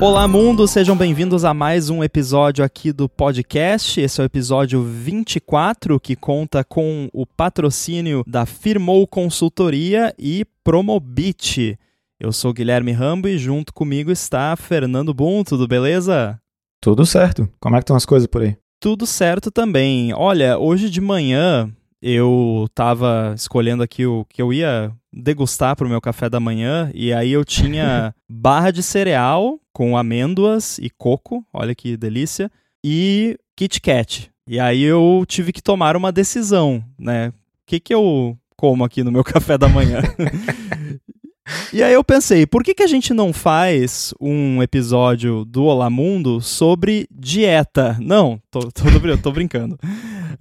Olá, mundo! Sejam bem-vindos a mais um episódio aqui do podcast. Esse é o episódio 24, que conta com o patrocínio da Firmou Consultoria e Promobit. Eu sou Guilherme Rambo e junto comigo está Fernando Bum. Tudo beleza? Tudo certo. Como é que estão as coisas por aí? Tudo certo também. Olha, hoje de manhã eu estava escolhendo aqui o que eu ia degustar para o meu café da manhã e aí eu tinha barra de cereal com amêndoas e coco, olha que delícia, e Kit Kat. E aí eu tive que tomar uma decisão, né? O que que eu como aqui no meu café da manhã? E aí eu pensei, por que, que a gente não faz um episódio do Olá Mundo sobre dieta? Não, tô, tô, tô brincando.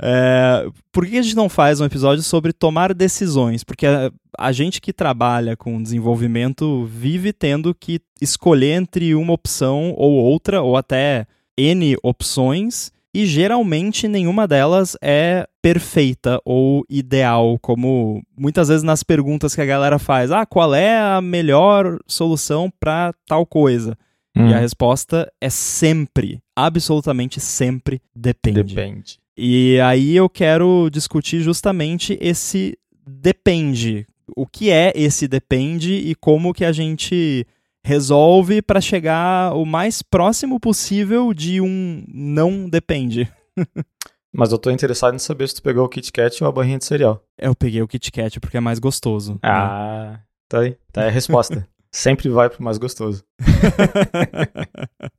É, por que, a gente não faz um episódio sobre tomar decisões? Porque a, a gente que trabalha com desenvolvimento vive tendo que escolher entre uma opção ou outra, ou até N opções, e geralmente nenhuma delas é perfeita ou ideal, como muitas vezes nas perguntas que a galera faz: "Ah, qual é a melhor solução para tal coisa?" Hum. E a hum. resposta é sempre, absolutamente sempre depende. Depende. E aí eu quero discutir justamente esse depende. O que é esse depende e como que a gente resolve para chegar o mais próximo possível de um não depende. Mas eu tô interessado em saber se tu pegou o Kit Kat ou a barrinha de cereal. Eu peguei o Kit Kat porque é mais gostoso. Né? Ah, né? tá aí. Tá aí a resposta. Sempre vai pro mais gostoso.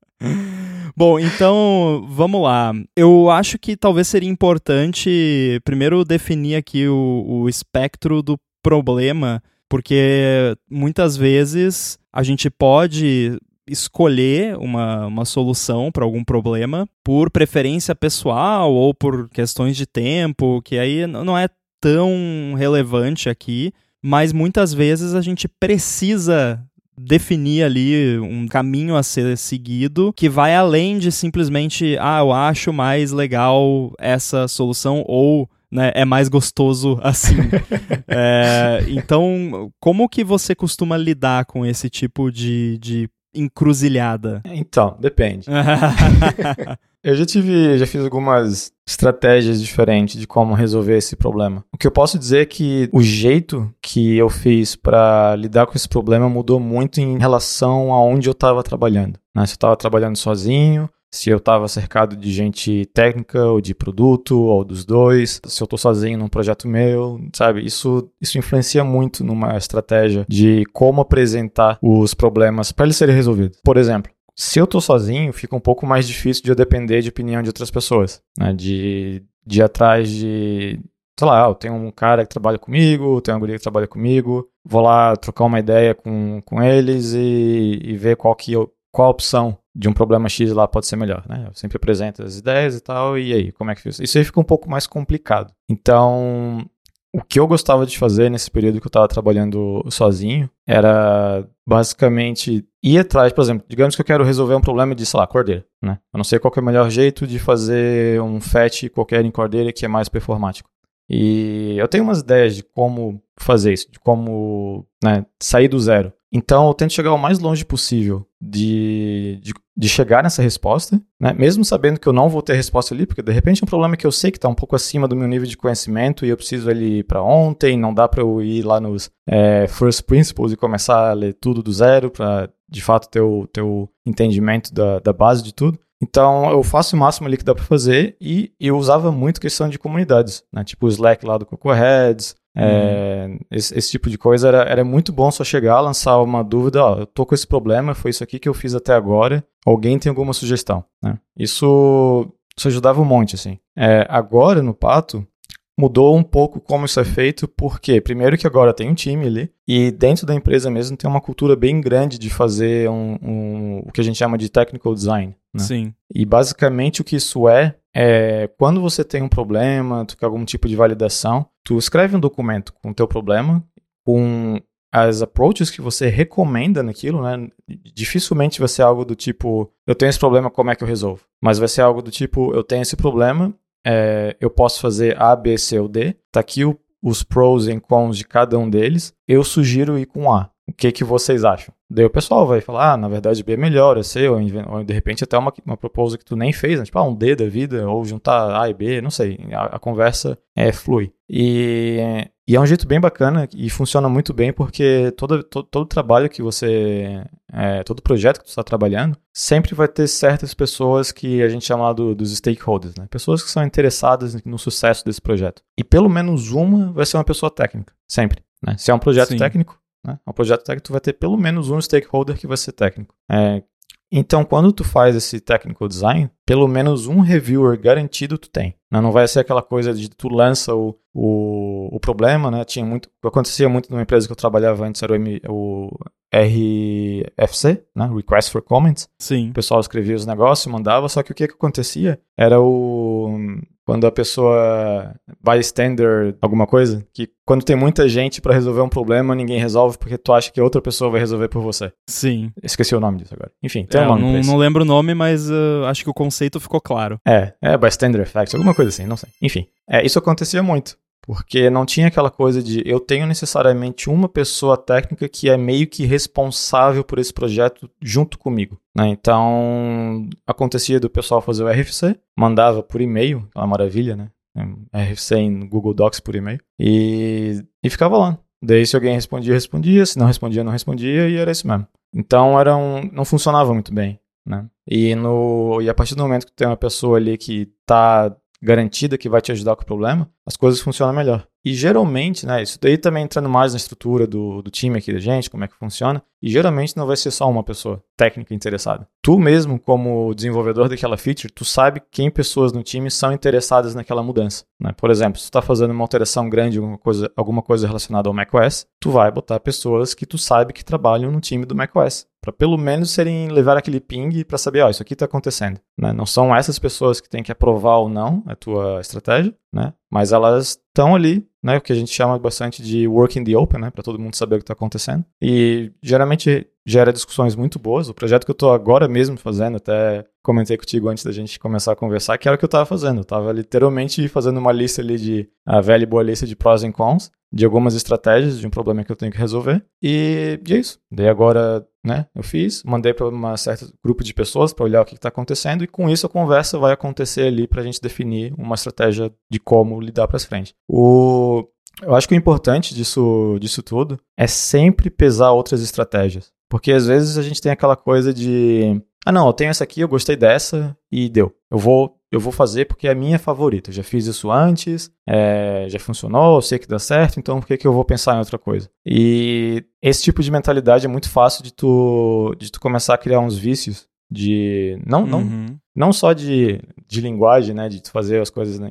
Bom, então vamos lá. Eu acho que talvez seria importante primeiro definir aqui o, o espectro do problema, porque muitas vezes a gente pode escolher uma, uma solução para algum problema por preferência pessoal ou por questões de tempo, que aí não é tão relevante aqui, mas muitas vezes a gente precisa definir ali um caminho a ser seguido que vai além de simplesmente, ah, eu acho mais legal essa solução ou né, é mais gostoso assim. é, então, como que você costuma lidar com esse tipo de, de encruzilhada? Então, depende. eu já tive, já fiz algumas estratégias diferentes de como resolver esse problema. O que eu posso dizer é que o jeito que eu fiz para lidar com esse problema mudou muito em relação a onde eu estava trabalhando. Né? Se eu estava trabalhando sozinho, se eu estava cercado de gente técnica ou de produto ou dos dois, se eu estou sozinho num projeto meu, sabe? Isso, isso influencia muito numa estratégia de como apresentar os problemas para eles serem resolvidos. Por exemplo, se eu estou sozinho, fica um pouco mais difícil de eu depender de opinião de outras pessoas, né? De, de ir atrás de, sei lá, eu tenho um cara que trabalha comigo, tem uma guria que trabalha comigo, vou lá trocar uma ideia com, com eles e, e ver qual que eu, qual opção de um problema X lá pode ser melhor, né? Eu sempre apresento as ideias e tal, e aí, como é que fiz? Isso aí fica um pouco mais complicado. Então, o que eu gostava de fazer nesse período que eu estava trabalhando sozinho era basicamente ir atrás, por exemplo, digamos que eu quero resolver um problema de, sei lá, cordeira, né? Eu não sei qual é o melhor jeito de fazer um fetch qualquer em cordeira que é mais performático. E eu tenho umas ideias de como fazer isso, de como né, sair do zero. Então eu tento chegar o mais longe possível de, de, de, chegar nessa resposta, né? mesmo sabendo que eu não vou ter resposta ali, porque de repente é um problema que eu sei que está um pouco acima do meu nível de conhecimento e eu preciso ali para ontem, não dá para eu ir lá nos é, first principles e começar a ler tudo do zero para de fato ter o, ter o entendimento da, da base de tudo. Então eu faço o máximo ali que dá para fazer e eu usava muito questão de comunidades, né? tipo o Slack lá do Coco Heads, é, uhum. esse, esse, tipo de coisa era, era muito bom só chegar, lançar uma dúvida, ó, eu tô com esse problema, foi isso aqui que eu fiz até agora, alguém tem alguma sugestão, né? Isso, isso ajudava um monte, assim. É, agora, no Pato, mudou um pouco como isso é feito, porque primeiro que agora tem um time ali, e dentro da empresa mesmo tem uma cultura bem grande de fazer um, um o que a gente chama de technical design. Né? Sim. E basicamente o que isso é, é quando você tem um problema, tu quer algum tipo de validação, tu escreve um documento com o teu problema, com as approaches que você recomenda naquilo, né? Dificilmente vai ser algo do tipo, eu tenho esse problema, como é que eu resolvo? Mas vai ser algo do tipo, eu tenho esse problema, é, eu posso fazer A, B, C ou D. Tá aqui o, os pros e cons de cada um deles. Eu sugiro ir com A. o que que vocês acham? Daí o pessoal vai falar, ah, na verdade B é melhor, é C, ou, ou de repente até uma, uma proposal que tu nem fez, né? tipo, ah, um D da vida, ou juntar A e B, não sei, a, a conversa é flui. E, e, é um jeito bem bacana e funciona muito bem porque todo, todo, todo trabalho que você, é, todo projeto que tu está trabalhando, sempre vai ter certas pessoas que a gente chama do, dos stakeholders, né? Pessoas que são interessadas no sucesso desse projeto. E pelo menos uma vai ser uma pessoa técnica, sempre. Né? Se é um projeto Sim. técnico, né? Um projeto técnico, tu vai ter pelo menos um stakeholder que vai ser técnico. É, então, quando tu faz esse technical design, pelo menos um reviewer garantido tu tem. Né? Não vai ser aquela coisa de tu lança o, o, o problema, né? Tinha muito, acontecia muito numa empresa que eu trabalhava antes, era o, M, o RFC, né? Request for Comments. Sim. O pessoal escrevia os negócios, mandava, só que o que, que acontecia era o quando a pessoa bystander alguma coisa, que quando tem muita gente para resolver um problema, ninguém resolve porque tu acha que outra pessoa vai resolver por você. Sim. Esqueci o nome disso agora. Enfim, tem é, um nome não, não lembro o nome, mas uh, acho que o conceito ficou claro. É, é bystander effect, alguma coisa assim, não sei. Enfim, é, isso acontecia muito. Porque não tinha aquela coisa de eu tenho necessariamente uma pessoa técnica que é meio que responsável por esse projeto junto comigo. Né? Então, acontecia do pessoal fazer o RFC, mandava por e-mail, aquela maravilha, né? RFC em Google Docs por e-mail, e, e ficava lá. Daí, se alguém respondia, respondia, se não respondia, não respondia, e era isso mesmo. Então, era um, não funcionava muito bem. Né? E, no, e a partir do momento que tem uma pessoa ali que está garantida que vai te ajudar com o problema, as coisas funcionam melhor. E geralmente, né, isso daí também entrando mais na estrutura do, do time aqui da gente, como é que funciona, e geralmente não vai ser só uma pessoa técnica interessada. Tu mesmo, como desenvolvedor daquela feature, tu sabe quem pessoas no time são interessadas naquela mudança. Né? Por exemplo, se tu está fazendo uma alteração grande, alguma coisa, alguma coisa relacionada ao macOS, tu vai botar pessoas que tu sabe que trabalham no time do macOS para pelo menos serem levar aquele ping para saber, ó, oh, isso aqui está acontecendo. Né? Não são essas pessoas que têm que aprovar ou não a tua estratégia, né? Mas elas estão ali, né? O que a gente chama bastante de work in the open, né? Para todo mundo saber o que está acontecendo. E geralmente gera discussões muito boas. O projeto que eu estou agora mesmo fazendo, até comentei contigo antes da gente começar a conversar, que era o que eu estava fazendo. Eu estava literalmente fazendo uma lista ali de a velha e boa lista de pros e cons de algumas estratégias de um problema que eu tenho que resolver. E, é isso. Daí agora, né, eu fiz, mandei para um certo grupo de pessoas para olhar o que está acontecendo e com isso a conversa vai acontecer ali para a gente definir uma estratégia de como lidar para frente. O eu acho que o importante disso, disso tudo é sempre pesar outras estratégias. Porque às vezes a gente tem aquela coisa de ah, não, eu tenho essa aqui, eu gostei dessa e deu. Eu vou, eu vou fazer porque é a minha favorita. Eu já fiz isso antes, é, já funcionou, eu sei que dá certo, então por que, que eu vou pensar em outra coisa? E esse tipo de mentalidade é muito fácil de tu, de tu começar a criar uns vícios de não não uhum. não só de, de linguagem né de fazer as coisas né,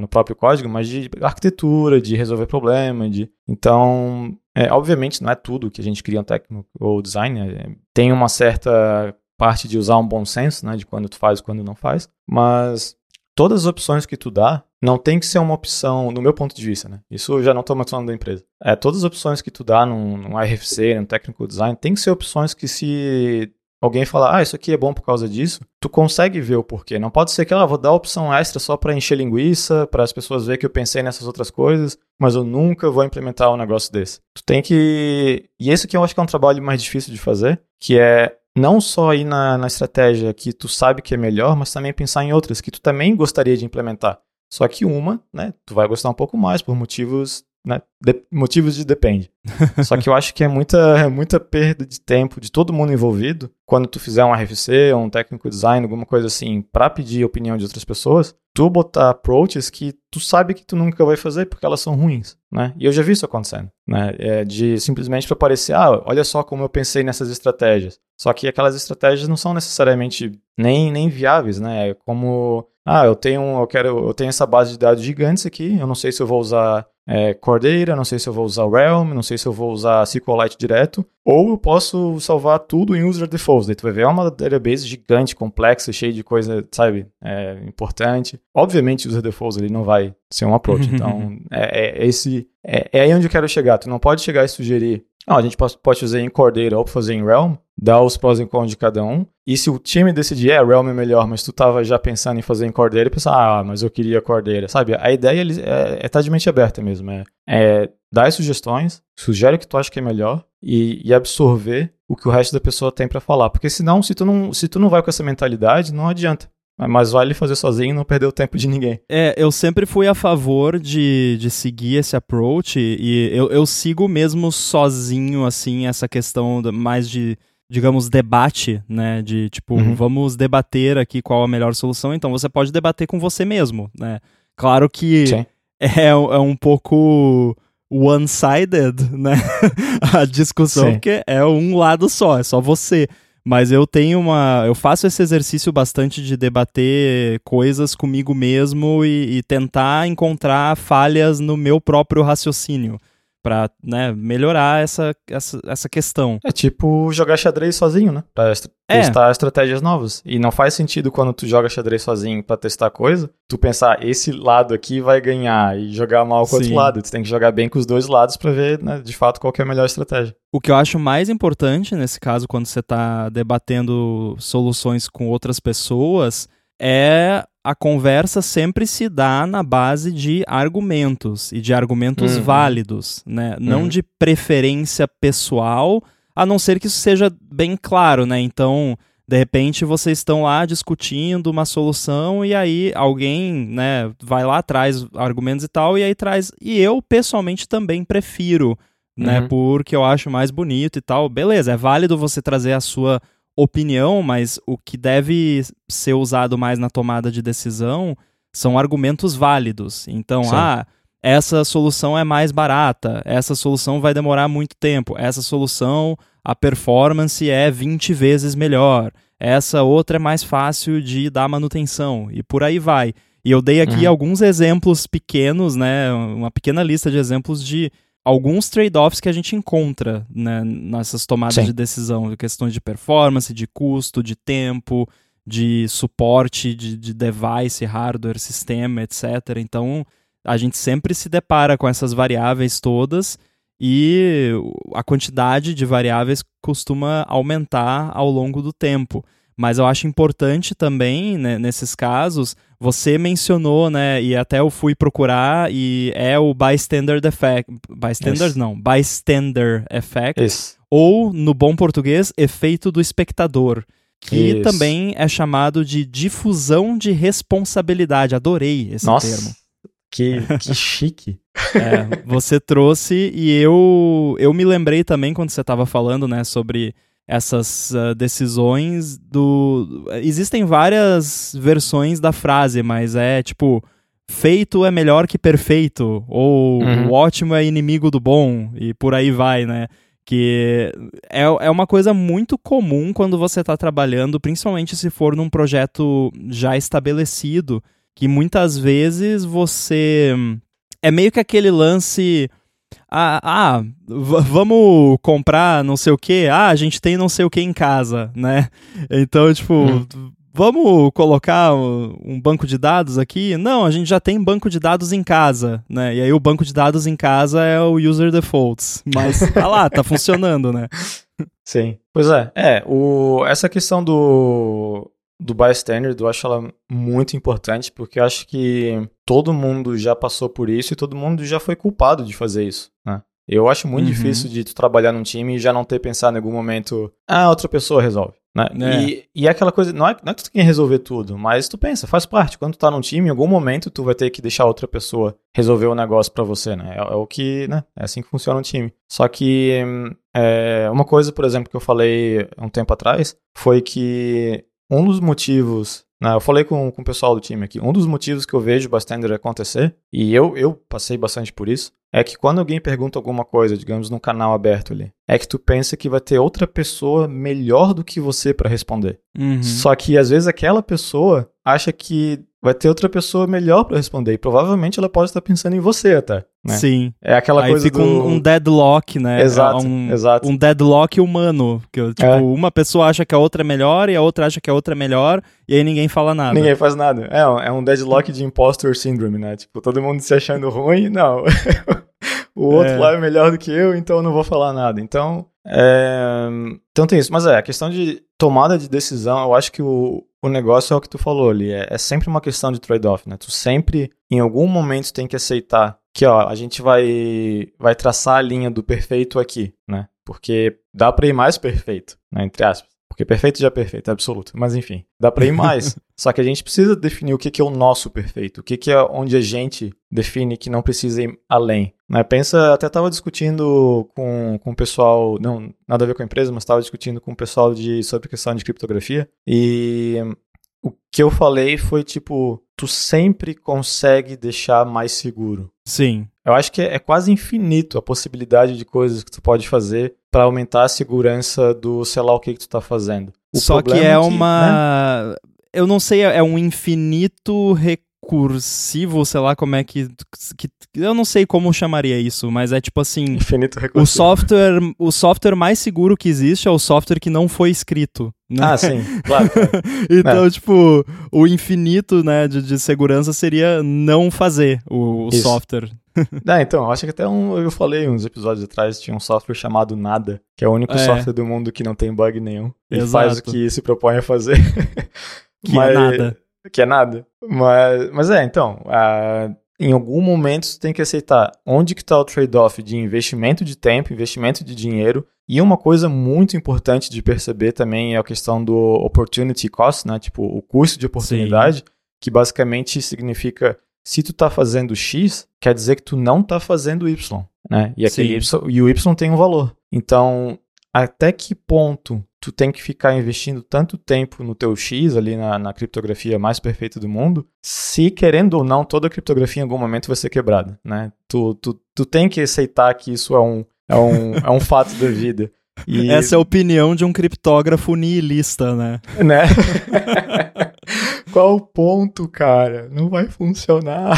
no próprio código mas de arquitetura de resolver problema de então é, obviamente não é tudo que a gente cria um técnico ou design é, tem uma certa parte de usar um bom senso, né, de quando tu faz e quando não faz, mas todas as opções que tu dá não tem que ser uma opção, no meu ponto de vista, né? Isso já não estou falando da empresa. É, todas as opções que tu dá num, num RFC, num Technical Design, tem que ser opções que se alguém falar, ah, isso aqui é bom por causa disso, tu consegue ver o porquê. Não pode ser que, ah, vou dar opção extra só para encher linguiça, para as pessoas verem que eu pensei nessas outras coisas, mas eu nunca vou implementar um negócio desse. Tu tem que... E esse aqui eu acho que é um trabalho mais difícil de fazer, que é não só ir na, na estratégia que tu sabe que é melhor, mas também pensar em outras que tu também gostaria de implementar. Só que uma, né, tu vai gostar um pouco mais por motivos né? De motivos de depende. Só que eu acho que é muita, é muita perda de tempo de todo mundo envolvido quando tu fizer um RFC ou um técnico design, alguma coisa assim, para pedir opinião de outras pessoas, tu botar approaches que tu sabe que tu nunca vai fazer porque elas são ruins, né? E eu já vi isso acontecendo, né? É de simplesmente para parecer, ah, olha só como eu pensei nessas estratégias. Só que aquelas estratégias não são necessariamente nem, nem viáveis, né? É como ah, eu tenho, eu quero, eu tenho essa base de dados gigantes aqui, eu não sei se eu vou usar é, Core Data, não sei se eu vou usar Realm, não sei se eu vou usar SQLite direto, ou eu posso salvar tudo em User Defaults. Daí tu vai ver, é uma database gigante, complexa, cheia de coisa, sabe, é, importante. Obviamente, User Defaults ele não vai ser um approach, então é, é, esse, é, é aí onde eu quero chegar. Tu não pode chegar e sugerir, ah, a gente pode, fazer em Data ou fazer em Realm, dar os prós e contras de cada um. E se o time decidir, é, Realm é melhor, mas tu tava já pensando em fazer em Cordeira, e pensar, ah, mas eu queria Cordeira, sabe? A ideia é, é tá de mente aberta mesmo, é, é dar as sugestões, sugere o que tu acha que é melhor, e, e absorver o que o resto da pessoa tem para falar. Porque senão, se tu, não, se tu não vai com essa mentalidade, não adianta. Mas vale fazer sozinho e não perder o tempo de ninguém. É, eu sempre fui a favor de, de seguir esse approach e eu, eu sigo mesmo sozinho, assim, essa questão mais de, digamos, debate, né? De tipo, uhum. vamos debater aqui qual a melhor solução. Então você pode debater com você mesmo, né? Claro que é, é um pouco one-sided, né? a discussão, Sim. porque é um lado só, é só você. Mas eu tenho uma. Eu faço esse exercício bastante de debater coisas comigo mesmo e, e tentar encontrar falhas no meu próprio raciocínio para né, melhorar essa, essa, essa questão. É tipo jogar xadrez sozinho, né? Pra é. testar estratégias novas. E não faz sentido quando tu joga xadrez sozinho para testar coisa, tu pensar, esse lado aqui vai ganhar e jogar mal com o outro lado. Tu tem que jogar bem com os dois lados para ver, né, de fato, qual é a melhor estratégia. O que eu acho mais importante nesse caso, quando você está debatendo soluções com outras pessoas, é a conversa sempre se dá na base de argumentos e de argumentos uhum. válidos, né? Não uhum. de preferência pessoal, a não ser que isso seja bem claro, né? Então, de repente vocês estão lá discutindo uma solução e aí alguém, né, vai lá traz argumentos e tal e aí traz e eu pessoalmente também prefiro, né, uhum. porque eu acho mais bonito e tal. Beleza, é válido você trazer a sua opinião, mas o que deve ser usado mais na tomada de decisão são argumentos válidos. Então, Sim. ah, essa solução é mais barata, essa solução vai demorar muito tempo, essa solução, a performance é 20 vezes melhor, essa outra é mais fácil de dar manutenção, e por aí vai. E eu dei aqui uhum. alguns exemplos pequenos, né, uma pequena lista de exemplos de alguns trade-offs que a gente encontra né, nessas tomadas Sim. de decisão, questões de performance, de custo, de tempo, de suporte de, de device, hardware, sistema, etc. Então, a gente sempre se depara com essas variáveis todas e a quantidade de variáveis costuma aumentar ao longo do tempo. Mas eu acho importante também, né, nesses casos, você mencionou, né, e até eu fui procurar, e é o bystander effect. Bystander não, bystander effect. Isso. Ou, no bom português, efeito do espectador. Que Isso. também é chamado de difusão de responsabilidade. Adorei esse Nossa, termo. Que, que chique. É, você trouxe e eu, eu me lembrei também quando você estava falando, né, sobre essas uh, decisões do. Existem várias versões da frase, mas é tipo. Feito é melhor que perfeito, ou uhum. o ótimo é inimigo do bom, e por aí vai, né? Que é, é uma coisa muito comum quando você está trabalhando, principalmente se for num projeto já estabelecido, que muitas vezes você. É meio que aquele lance ah, ah vamos comprar não sei o que, ah, a gente tem não sei o que em casa, né? Então, tipo, hum. vamos colocar um banco de dados aqui? Não, a gente já tem banco de dados em casa, né? E aí o banco de dados em casa é o user defaults, mas tá lá, tá funcionando, né? Sim. Pois é, é, o, essa questão do do bystander, eu acho ela muito importante, porque eu acho que todo mundo já passou por isso e todo mundo já foi culpado de fazer isso, né? Eu acho muito uhum. difícil de tu trabalhar num time e já não ter pensado em algum momento, ah, outra pessoa resolve. Né? É. E, e é aquela coisa, não é, não é que tu tem que resolver tudo, mas tu pensa, faz parte. Quando tu tá num time, em algum momento tu vai ter que deixar outra pessoa resolver o negócio para você, né? É, é, o que, né? É assim que funciona um time. Só que é, uma coisa, por exemplo, que eu falei um tempo atrás foi que um dos motivos, né, eu falei com, com o pessoal do time aqui, um dos motivos que eu vejo o bystander acontecer, e eu, eu passei bastante por isso, é que quando alguém pergunta alguma coisa, digamos, num canal aberto ali, é que tu pensa que vai ter outra pessoa melhor do que você para responder. Uhum. Só que às vezes aquela pessoa acha que vai ter outra pessoa melhor para responder. E provavelmente ela pode estar pensando em você até. Né? Sim. É aquela Aí coisa fica do... um, um, deadlock, né? Exato, um, exato. Um deadlock humano. Que, tipo, é. uma pessoa acha que a outra é melhor e a outra acha que a outra é melhor e aí ninguém fala nada. Ninguém faz nada. É, é um deadlock de impostor syndrome, né? Tipo, todo mundo se achando ruim. Não. o outro é. lá é melhor do que eu, então eu não vou falar nada. Então, é... então tem isso. Mas é, a questão de tomada de decisão, eu acho que o, o negócio é o que tu falou ali, é, é sempre uma questão de trade-off, né? Tu sempre, em algum momento, tem que aceitar que, ó, a gente vai, vai traçar a linha do perfeito aqui, né? porque dá para ir mais perfeito, né, entre aspas. Porque perfeito já é perfeito, é absoluto. Mas enfim, dá para ir mais. Só que a gente precisa definir o que, que é o nosso perfeito, o que, que é onde a gente define que não precisa ir além. Né? Pensa, até estava discutindo com, com o pessoal, não nada a ver com a empresa, mas estava discutindo com o pessoal de, sobre questão de criptografia. E o que eu falei foi tipo, tu sempre consegue deixar mais seguro. Sim. Eu acho que é, é quase infinito a possibilidade de coisas que tu pode fazer para aumentar a segurança do sei lá o que, que tu tá fazendo. O Só que é, é que, uma. Né? Eu não sei, é um infinito recursivo, sei lá como é que, que, eu não sei como chamaria isso, mas é tipo assim, infinito recursivo. O software, o software mais seguro que existe é o software que não foi escrito. Né? Ah, sim, claro. então, é. tipo, o infinito, né, de, de segurança seria não fazer o, o software. ah, então, eu acho que até um, eu falei uns episódios atrás, tinha um software chamado Nada, que é o único é. software do mundo que não tem bug nenhum. Ele Exato. faz o que se propõe a fazer. que é Mas, é nada. Que é nada. Mas, mas é, então, uh, em algum momento você tem que aceitar onde que está o trade-off de investimento de tempo, investimento de dinheiro. E uma coisa muito importante de perceber também é a questão do opportunity cost, né? Tipo, o custo de oportunidade, Sim. que basicamente significa se tu tá fazendo X, quer dizer que tu não tá fazendo Y, né? E aquele Y, e o Y tem um valor. Então, até que ponto tu tem que ficar investindo tanto tempo no teu X ali na, na, criptografia mais perfeita do mundo, se querendo ou não, toda a criptografia em algum momento vai ser quebrada, né? Tu, tu, tu tem que aceitar que isso é um, é um, é um fato da vida. E... Essa é a opinião de um criptógrafo nihilista, né? Né? Qual o ponto, cara? Não vai funcionar.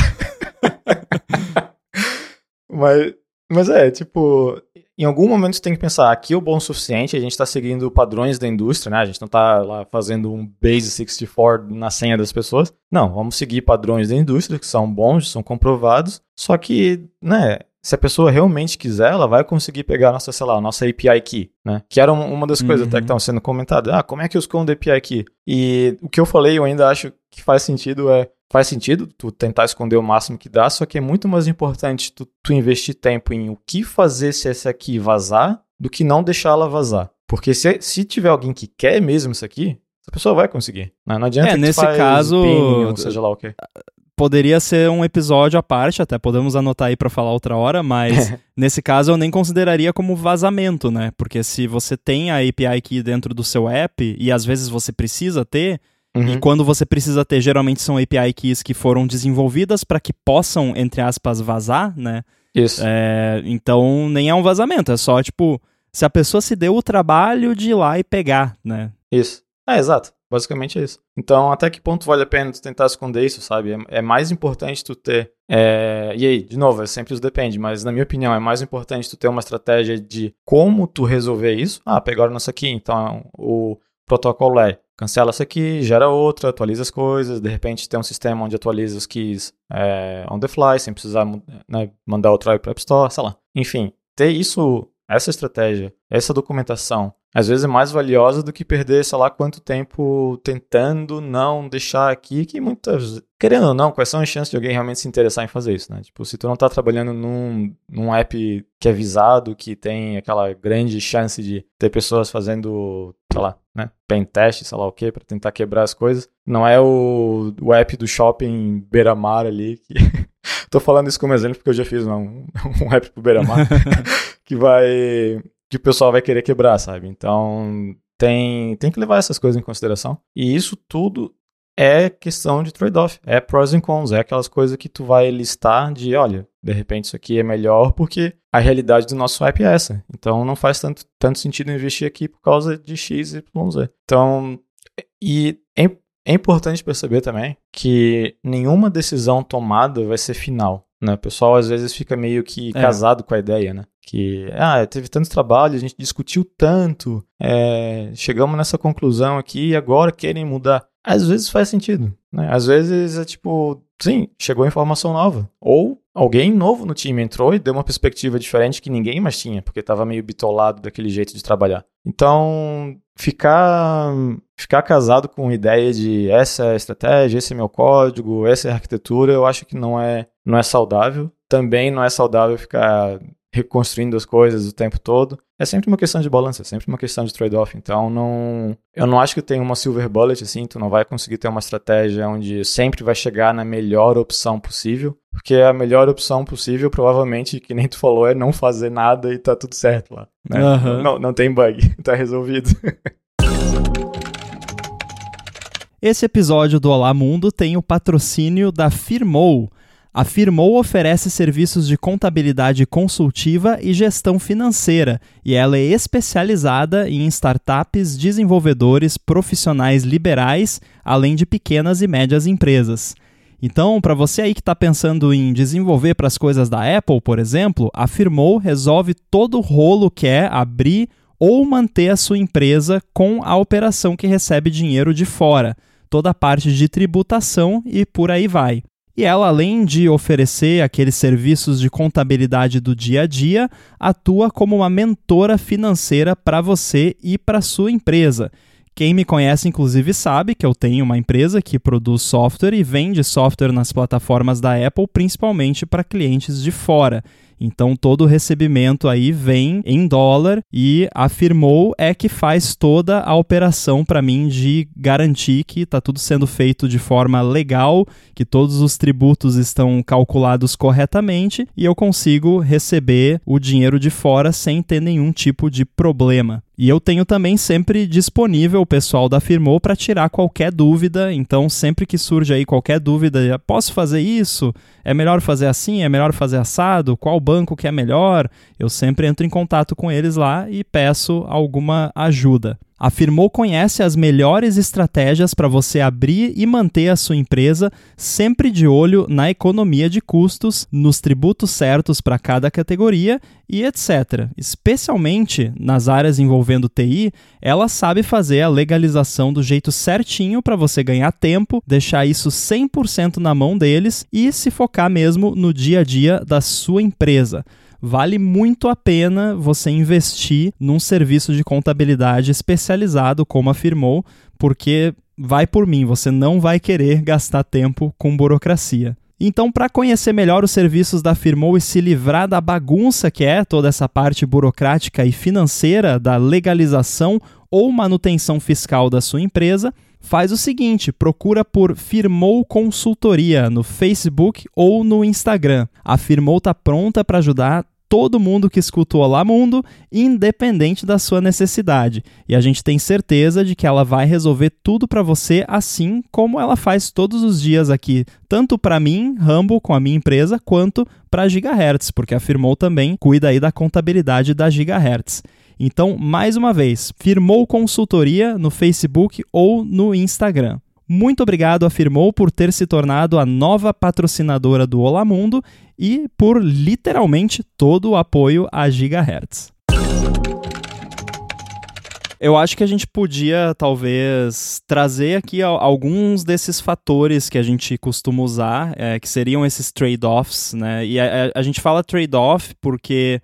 mas, mas é, tipo, em algum momento você tem que pensar, aqui é o bom o suficiente, a gente está seguindo padrões da indústria, né? A gente não está lá fazendo um base 64 na senha das pessoas. Não, vamos seguir padrões da indústria que são bons, são comprovados, só que, né, se a pessoa realmente quiser, ela vai conseguir pegar a nossa, sei lá, a nossa API key, né? Que era uma das coisas uhum. até que estavam sendo comentadas. Ah, como é que eu escondo a API key? E o que eu falei, eu ainda acho que faz sentido é faz sentido tu tentar esconder o máximo que dá, só que é muito mais importante tu, tu investir tempo em o que fazer se esse aqui vazar do que não deixar ela vazar. Porque se, se tiver alguém que quer mesmo isso aqui, essa pessoa vai conseguir. Né? Não adianta é, nesse caso, ou seja lá o quê poderia ser um episódio à parte, até podemos anotar aí para falar outra hora, mas nesse caso eu nem consideraria como vazamento, né? Porque se você tem a API key dentro do seu app e às vezes você precisa ter, uhum. e quando você precisa ter, geralmente são API keys que foram desenvolvidas para que possam, entre aspas, vazar, né? Isso. É, então nem é um vazamento, é só tipo, se a pessoa se deu o trabalho de ir lá e pegar, né? Isso. É, exato. Basicamente é isso. Então, até que ponto vale a pena tu tentar esconder isso, sabe? É, é mais importante tu ter. É... E aí, de novo, é sempre isso depende, mas na minha opinião, é mais importante tu ter uma estratégia de como tu resolver isso. Ah, pegaram nossa aqui, então o protocolo é cancela essa aqui, gera outra, atualiza as coisas, de repente tem um sistema onde atualiza os keys é, on the fly, sem precisar né, mandar o drive para App Store, sei lá. Enfim, ter isso, essa estratégia, essa documentação às vezes é mais valiosa do que perder, sei lá, quanto tempo tentando não deixar aqui, que muitas. Querendo ou não, quais são as chances de alguém realmente se interessar em fazer isso, né? Tipo, se tu não tá trabalhando num, num app que é visado, que tem aquela grande chance de ter pessoas fazendo, sei lá, né? Pen test, sei lá o quê, pra tentar quebrar as coisas. Não é o, o app do shopping beira-mar ali, que. Tô falando isso como exemplo porque eu já fiz um, um app pro beira-mar, que vai que o pessoal vai querer quebrar, sabe? Então, tem, tem que levar essas coisas em consideração. E isso tudo é questão de trade-off, é pros and cons, é aquelas coisas que tu vai listar de, olha, de repente isso aqui é melhor porque a realidade do nosso app é essa. Então não faz tanto, tanto sentido investir aqui por causa de X, Y, Z. Então, e é, é importante perceber também que nenhuma decisão tomada vai ser final. Né? O pessoal às vezes fica meio que é. casado com a ideia, né? Que, ah, teve tanto trabalho, a gente discutiu tanto, é, chegamos nessa conclusão aqui e agora querem mudar. Às vezes faz sentido, né? Às vezes é tipo, sim, chegou informação nova. Ou alguém novo no time entrou e deu uma perspectiva diferente que ninguém mais tinha, porque estava meio bitolado daquele jeito de trabalhar. Então, ficar ficar casado com a ideia de essa é a estratégia, esse é meu código, essa é a arquitetura, eu acho que não é não é saudável. Também não é saudável ficar reconstruindo as coisas o tempo todo. É sempre uma questão de balança, é sempre uma questão de trade-off. Então, não, eu não acho que tem uma silver bullet assim, tu não vai conseguir ter uma estratégia onde sempre vai chegar na melhor opção possível, porque a melhor opção possível, provavelmente, que nem tu falou, é não fazer nada e tá tudo certo lá. Né? Uhum. Não, não tem bug, tá resolvido. Esse episódio do Olá Mundo tem o patrocínio da Firmou a Firmou oferece serviços de contabilidade consultiva e gestão financeira, e ela é especializada em startups, desenvolvedores, profissionais liberais, além de pequenas e médias empresas. Então, para você aí que está pensando em desenvolver para as coisas da Apple, por exemplo, a Firmou resolve todo o rolo que é abrir ou manter a sua empresa com a operação que recebe dinheiro de fora, toda a parte de tributação e por aí vai. E ela, além de oferecer aqueles serviços de contabilidade do dia a dia, atua como uma mentora financeira para você e para sua empresa. Quem me conhece, inclusive, sabe que eu tenho uma empresa que produz software e vende software nas plataformas da Apple, principalmente para clientes de fora. Então todo o recebimento aí vem em dólar e afirmou é que faz toda a operação para mim de garantir que está tudo sendo feito de forma legal, que todos os tributos estão calculados corretamente e eu consigo receber o dinheiro de fora sem ter nenhum tipo de problema. E eu tenho também sempre disponível o pessoal da Firmou para tirar qualquer dúvida. Então, sempre que surge aí qualquer dúvida, posso fazer isso? É melhor fazer assim? É melhor fazer assado? Qual banco que é melhor? Eu sempre entro em contato com eles lá e peço alguma ajuda. A Firmou conhece as melhores estratégias para você abrir e manter a sua empresa, sempre de olho na economia de custos, nos tributos certos para cada categoria e etc. Especialmente nas áreas envolvendo TI, ela sabe fazer a legalização do jeito certinho para você ganhar tempo, deixar isso 100% na mão deles e se focar mesmo no dia a dia da sua empresa vale muito a pena você investir num serviço de contabilidade especializado, como afirmou, porque vai por mim, você não vai querer gastar tempo com burocracia. Então, para conhecer melhor os serviços da Firmou e se livrar da bagunça que é toda essa parte burocrática e financeira da legalização ou manutenção fiscal da sua empresa, faz o seguinte: procura por Firmou Consultoria no Facebook ou no Instagram. A Firmou está pronta para ajudar todo mundo que escuta o Olá Mundo, independente da sua necessidade. E a gente tem certeza de que ela vai resolver tudo para você, assim como ela faz todos os dias aqui, tanto para mim, Rambo, com a minha empresa, quanto para Gigahertz, porque afirmou também cuida aí da contabilidade da Gigahertz. Então, mais uma vez, firmou consultoria no Facebook ou no Instagram. Muito obrigado, afirmou, por ter se tornado a nova patrocinadora do Olá Mundo e por literalmente todo o apoio a Gigahertz. Eu acho que a gente podia, talvez, trazer aqui alguns desses fatores que a gente costuma usar, é, que seriam esses trade-offs, né? E a, a gente fala trade-off porque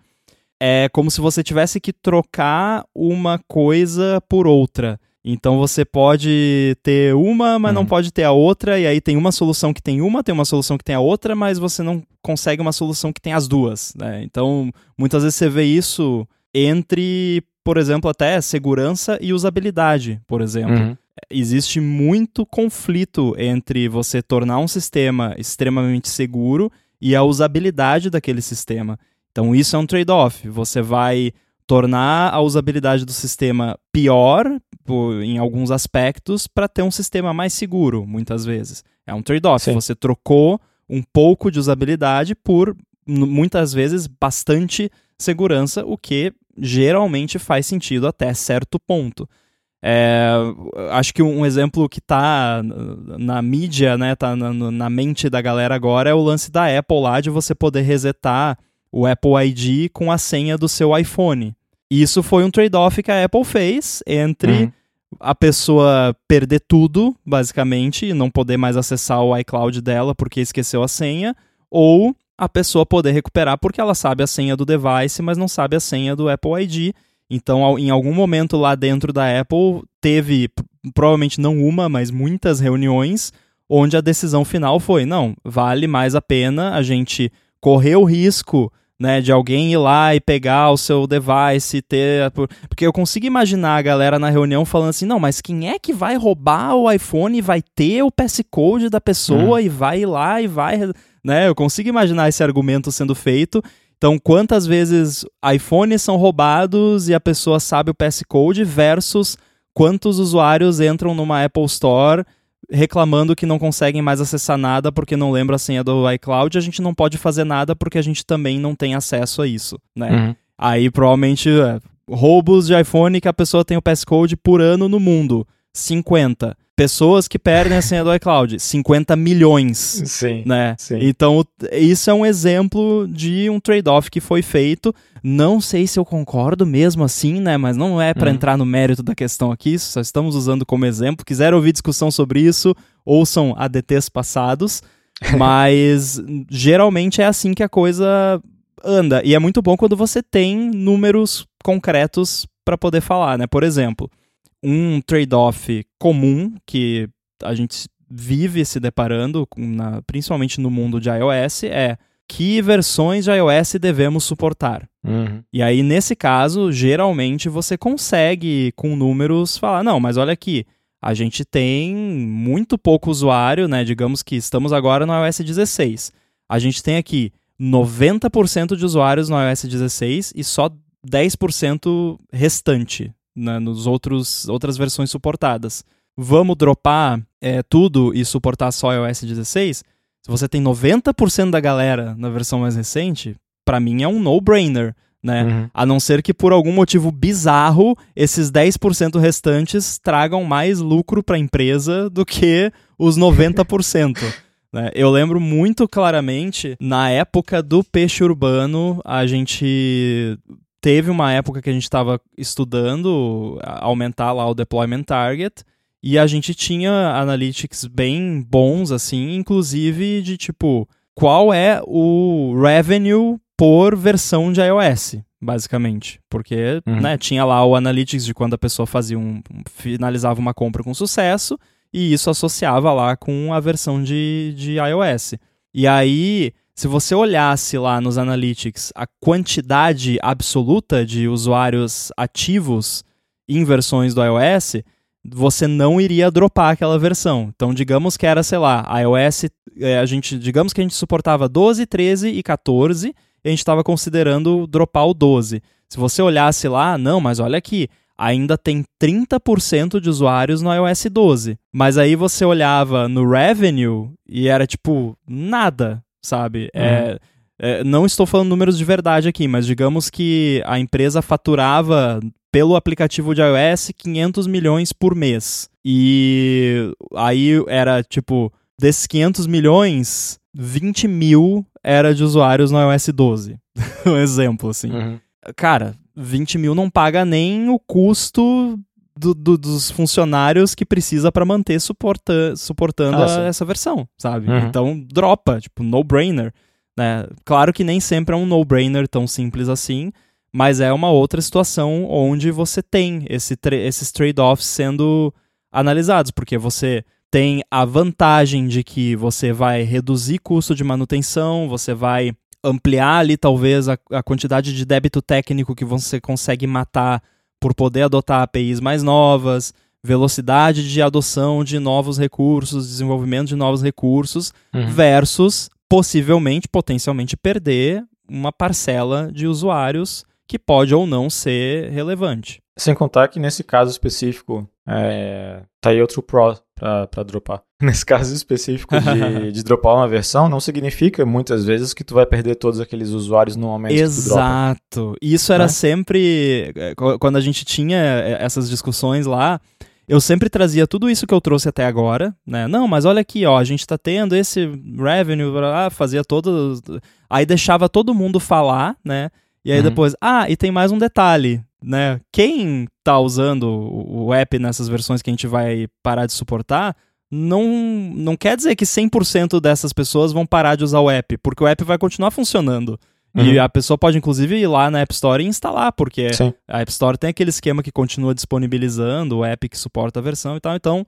é como se você tivesse que trocar uma coisa por outra. Então você pode ter uma, mas uhum. não pode ter a outra, e aí tem uma solução que tem uma, tem uma solução que tem a outra, mas você não consegue uma solução que tem as duas. Né? Então, muitas vezes você vê isso entre, por exemplo, até segurança e usabilidade, por exemplo. Uhum. Existe muito conflito entre você tornar um sistema extremamente seguro e a usabilidade daquele sistema. Então, isso é um trade-off. Você vai tornar a usabilidade do sistema pior por, em alguns aspectos para ter um sistema mais seguro, muitas vezes. É um trade-off. Você trocou um pouco de usabilidade por muitas vezes bastante segurança, o que geralmente faz sentido até certo ponto. É, acho que um exemplo que está na mídia, né, tá na, na, mente da galera agora é o lance da Apple lá de você poder resetar o Apple ID com a senha do seu iPhone. Isso foi um trade-off que a Apple fez entre uhum. a pessoa perder tudo, basicamente, e não poder mais acessar o iCloud dela porque esqueceu a senha, ou a pessoa poder recuperar porque ela sabe a senha do device, mas não sabe a senha do Apple ID. Então, em algum momento lá dentro da Apple, teve, provavelmente não uma, mas muitas reuniões, onde a decisão final foi: não, vale mais a pena a gente correr o risco né, de alguém ir lá e pegar o seu device e ter. Porque eu consigo imaginar a galera na reunião falando assim: não, mas quem é que vai roubar o iPhone e vai ter o passcode da pessoa uhum. e vai ir lá e vai. Né? Eu consigo imaginar esse argumento sendo feito. Então, quantas vezes iPhones são roubados e a pessoa sabe o passcode versus quantos usuários entram numa Apple Store reclamando que não conseguem mais acessar nada porque não lembra a senha do iCloud, a gente não pode fazer nada porque a gente também não tem acesso a isso, né? Uhum. Aí provavelmente é, roubos de iPhone que a pessoa tem o passcode por ano no mundo, 50. Pessoas que perdem a senha do iCloud, 50 milhões. Sim, né? Sim. Então, isso é um exemplo de um trade-off que foi feito. Não sei se eu concordo mesmo assim, né? Mas não é para uhum. entrar no mérito da questão aqui, só estamos usando como exemplo. Quiser ouvir discussão sobre isso, ouçam ADTs passados. Mas geralmente é assim que a coisa anda. E é muito bom quando você tem números concretos para poder falar, né? Por exemplo, um trade-off comum que a gente vive se deparando, na, principalmente no mundo de iOS, é que versões de iOS devemos suportar. Uhum. E aí, nesse caso, geralmente você consegue, com números, falar: não, mas olha aqui, a gente tem muito pouco usuário, né? Digamos que estamos agora no iOS 16. A gente tem aqui 90% de usuários no iOS 16 e só 10% restante nos outros outras versões suportadas. Vamos dropar é, tudo e suportar só iOS 16? Se você tem 90% da galera na versão mais recente, para mim é um no-brainer. Né? Uhum. A não ser que por algum motivo bizarro esses 10% restantes tragam mais lucro para a empresa do que os 90%. né? Eu lembro muito claramente, na época do peixe urbano, a gente teve uma época que a gente estava estudando aumentar lá o deployment target e a gente tinha analytics bem bons assim, inclusive de tipo qual é o revenue por versão de iOS, basicamente, porque uhum. né, tinha lá o analytics de quando a pessoa fazia um finalizava uma compra com sucesso e isso associava lá com a versão de, de iOS. E aí se você olhasse lá nos analytics a quantidade absoluta de usuários ativos em versões do iOS, você não iria dropar aquela versão. Então, digamos que era, sei lá, iOS, é, a gente, digamos que a gente suportava 12, 13 e 14, e a gente estava considerando dropar o 12. Se você olhasse lá, não, mas olha aqui, ainda tem 30% de usuários no iOS 12. Mas aí você olhava no revenue e era tipo nada sabe? Uhum. É, é, não estou falando números de verdade aqui, mas digamos que a empresa faturava pelo aplicativo de iOS 500 milhões por mês. E aí era tipo, desses 500 milhões, 20 mil era de usuários no iOS 12. um exemplo, assim. Uhum. Cara, 20 mil não paga nem o custo do, do, dos funcionários que precisa para manter suporta, suportando ah, a, essa versão, sabe? Uhum. Então, dropa, tipo, no-brainer. Né? Claro que nem sempre é um no-brainer tão simples assim, mas é uma outra situação onde você tem esse tra esses trade-offs sendo analisados, porque você tem a vantagem de que você vai reduzir custo de manutenção, você vai ampliar ali talvez a, a quantidade de débito técnico que você consegue matar por poder adotar APIs mais novas, velocidade de adoção de novos recursos, desenvolvimento de novos recursos, uhum. versus possivelmente, potencialmente perder uma parcela de usuários que pode ou não ser relevante. Sem contar que nesse caso específico, é, tá aí outro pro para dropar. Nesse caso específico de, de dropar uma versão, não significa muitas vezes que tu vai perder todos aqueles usuários no momento Exato. que tu dropa. Isso era né? sempre. É, quando a gente tinha é, essas discussões lá, eu sempre trazia tudo isso que eu trouxe até agora, né? Não, mas olha aqui, ó, a gente tá tendo esse revenue, blá, fazia todo. Aí deixava todo mundo falar, né? E aí uhum. depois, ah, e tem mais um detalhe né? Quem tá usando o app nessas versões que a gente vai parar de suportar, não, não quer dizer que 100% dessas pessoas vão parar de usar o app, porque o app vai continuar funcionando. Uhum. E a pessoa pode, inclusive, ir lá na App Store e instalar, porque Sim. a App Store tem aquele esquema que continua disponibilizando o app que suporta a versão e tal. Então,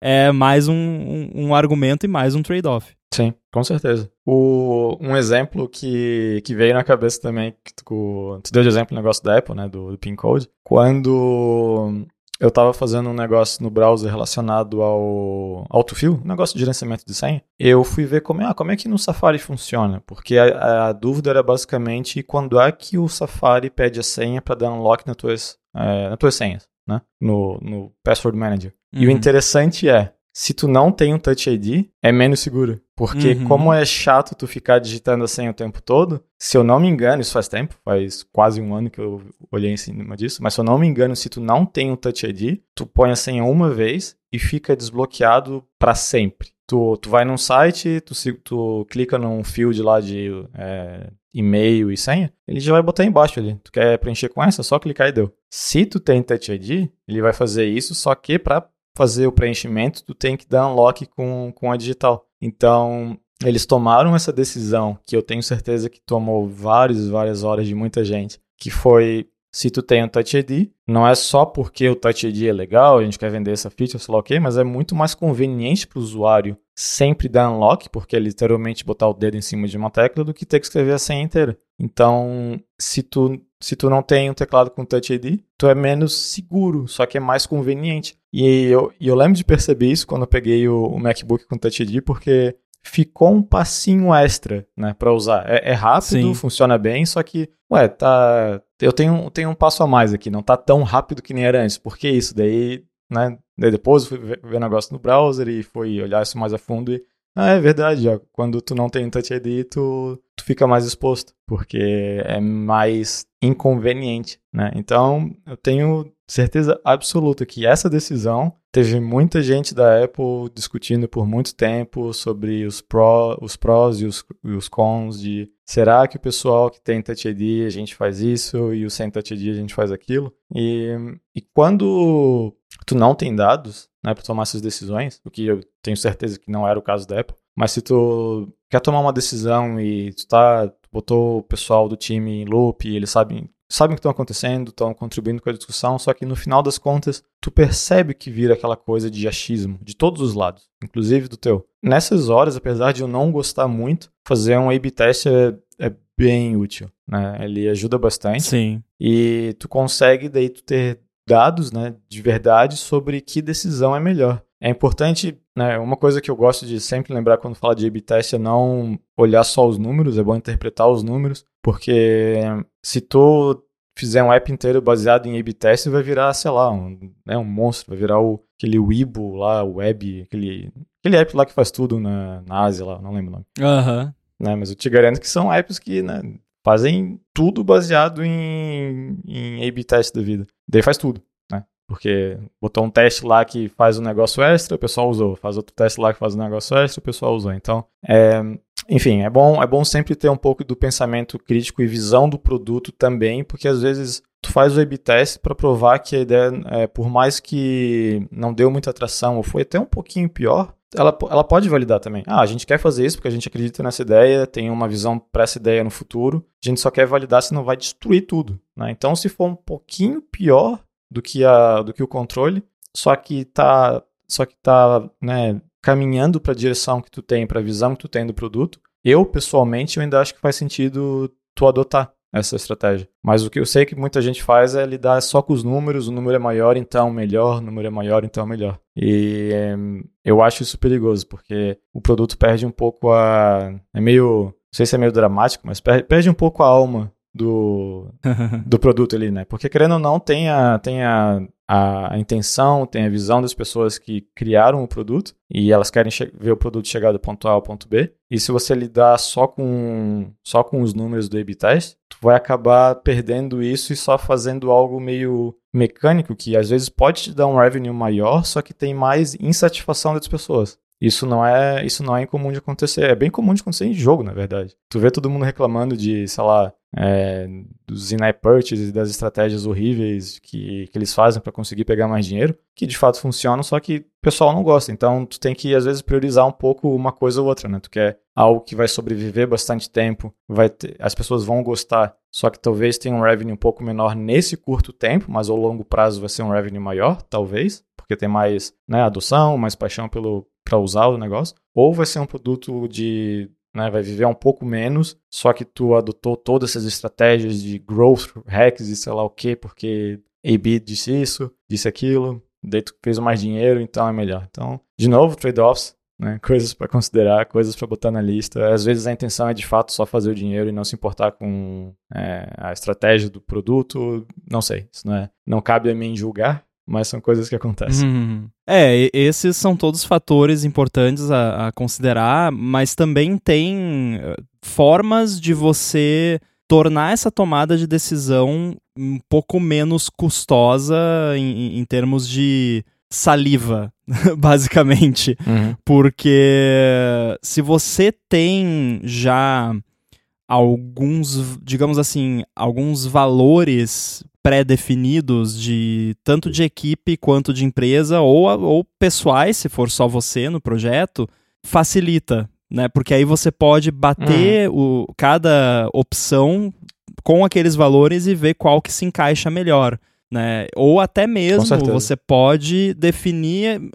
é mais um, um, um argumento e mais um trade-off. Sim, com certeza. O, um exemplo que, que veio na cabeça também, que tu, tu deu de exemplo o negócio da Apple, né, do, do PIN Code. Quando eu estava fazendo um negócio no browser relacionado ao autofill, um negócio de gerenciamento de senha. Eu fui ver como, ah, como é que no Safari funciona, porque a, a, dúvida era basicamente quando é que o Safari pede a senha para dar unlock nas tuas, é, nas tuas senhas, né? No, no Password Manager. Uhum. E o uhum. interessante é, se tu não tem um Touch ID, é menos seguro. Porque uhum. como é chato tu ficar digitando a senha o tempo todo, se eu não me engano, isso faz tempo, faz quase um ano que eu olhei em cima disso, mas se eu não me engano, se tu não tem um Touch ID, tu põe a senha uma vez e fica desbloqueado para sempre. Tu, tu vai num site, tu, tu clica num field lá de é, e-mail e senha, ele já vai botar embaixo ali. Tu quer preencher com essa? Só clicar e deu. Se tu tem Touch ID, ele vai fazer isso, só que para fazer o preenchimento, tu tem que dar unlock com, com a digital. Então, eles tomaram essa decisão, que eu tenho certeza que tomou várias, várias horas de muita gente, que foi se tu tem o Touch ID, não é só porque o Touch ID é legal, a gente quer vender essa feature, sei lá o quê, mas é muito mais conveniente para o usuário sempre dar unlock, porque é literalmente botar o dedo em cima de uma tecla, do que ter que escrever a senha inteira. Então, se tu, se tu não tem um teclado com Touch ID, tu é menos seguro, só que é mais conveniente. E eu, eu lembro de perceber isso quando eu peguei o, o MacBook com Touch ID, porque ficou um passinho extra, né, para usar. É, é rápido, Sim. funciona bem, só que, ué, tá. Eu tenho, tenho um passo a mais aqui, não tá tão rápido que nem era antes. Por que isso? Daí, né, daí depois eu fui ver o negócio no browser e fui olhar isso mais a fundo e. Ah, é verdade, ó. Quando tu não tem Touch ID, tu, tu fica mais exposto, porque é mais inconveniente, né? Então, eu tenho certeza absoluta que essa decisão teve muita gente da Apple discutindo por muito tempo sobre os, pro, os prós e os, e os cons de será que o pessoal que tem Touch ID a gente faz isso e o sem Touch ID a gente faz aquilo. E, e quando tu não tem dados né, para tomar essas decisões, o que eu tenho certeza que não era o caso da Apple, mas se tu quer tomar uma decisão e tu tá, botou o pessoal do time em loop eles sabem sabem o que estão acontecendo, estão contribuindo com a discussão, só que no final das contas, tu percebe que vira aquela coisa de achismo, de todos os lados, inclusive do teu. Nessas horas, apesar de eu não gostar muito, fazer um A-B test é, é bem útil, né? Ele ajuda bastante. Sim. E tu consegue daí tu ter dados, né, de verdade sobre que decisão é melhor. É importante, né, uma coisa que eu gosto de sempre lembrar quando fala de A-B test é não olhar só os números, é bom interpretar os números, porque se tu fizer um app inteiro baseado em A-B test, vai virar, sei lá, um, né, um monstro, vai virar o, aquele Weibo lá, o Web, aquele, aquele app lá que faz tudo na, na Ásia lá, não lembro o nome. Aham. Uhum. Né, mas eu te garanto que são apps que, né, fazem tudo baseado em, em A-B test da vida. Daí faz tudo. Porque botou um teste lá que faz um negócio extra, o pessoal usou. Faz outro teste lá que faz um negócio extra, o pessoal usou. Então, é, enfim, é bom, é bom sempre ter um pouco do pensamento crítico e visão do produto também, porque às vezes tu faz o A-B test para provar que a ideia, é, por mais que não deu muita atração ou foi até um pouquinho pior, ela, ela pode validar também. Ah, a gente quer fazer isso porque a gente acredita nessa ideia, tem uma visão para essa ideia no futuro. A gente só quer validar se não vai destruir tudo. Né? Então, se for um pouquinho pior, do que, a, do que o controle, só que tá, só que tá né, caminhando para a direção que tu tem, para a visão que tu tem do produto. Eu, pessoalmente, eu ainda acho que faz sentido tu adotar essa estratégia. Mas o que eu sei que muita gente faz é lidar só com os números, o número é maior, então melhor, o número é maior, então melhor. E é, eu acho isso perigoso, porque o produto perde um pouco a... é meio... não sei se é meio dramático, mas perde um pouco a alma do, do produto ali, né? Porque querendo ou não, tem, a, tem a, a, intenção, tem a visão das pessoas que criaram o produto e elas querem ver o produto chegar do ponto A ao ponto B. E se você lidar só com, só com os números do test, tu vai acabar perdendo isso e só fazendo algo meio mecânico que às vezes pode te dar um revenue maior, só que tem mais insatisfação das pessoas. Isso não é, isso não é incomum de acontecer. É bem comum de acontecer em jogo, na verdade. Tu vê todo mundo reclamando de, sei lá, é, dos in-app e das estratégias horríveis que, que eles fazem para conseguir pegar mais dinheiro, que de fato funcionam, só que o pessoal não gosta. Então, tu tem que, às vezes, priorizar um pouco uma coisa ou outra, né? Tu quer algo que vai sobreviver bastante tempo, vai ter, as pessoas vão gostar, só que talvez tenha um revenue um pouco menor nesse curto tempo, mas ao longo prazo vai ser um revenue maior, talvez, porque tem mais né, adoção, mais paixão pelo, para usar o negócio, ou vai ser um produto de né, vai viver um pouco menos, só que tu adotou todas essas estratégias de growth hacks e sei lá o que, porque A-B disse isso, disse aquilo, daí tu fez mais dinheiro, então é melhor. Então, de novo, trade-offs, né, coisas para considerar, coisas para botar na lista. Às vezes a intenção é de fato só fazer o dinheiro e não se importar com é, a estratégia do produto, não sei, isso não, é, não cabe a mim julgar, mas são coisas que acontecem. Uhum. É, esses são todos fatores importantes a, a, considerar, mas também tem eh, formas de você tornar essa tomada de decisão um pouco menos custosa em, em termos de saliva, basicamente. Uhum. Porque se você tem já alguns, digamos assim, alguns valores pré-definidos de tanto de equipe quanto de empresa ou, ou pessoais, se for só você no projeto, facilita, né? Porque aí você pode bater uhum. o, cada opção com aqueles valores e ver qual que se encaixa melhor, né? Ou até mesmo você pode definir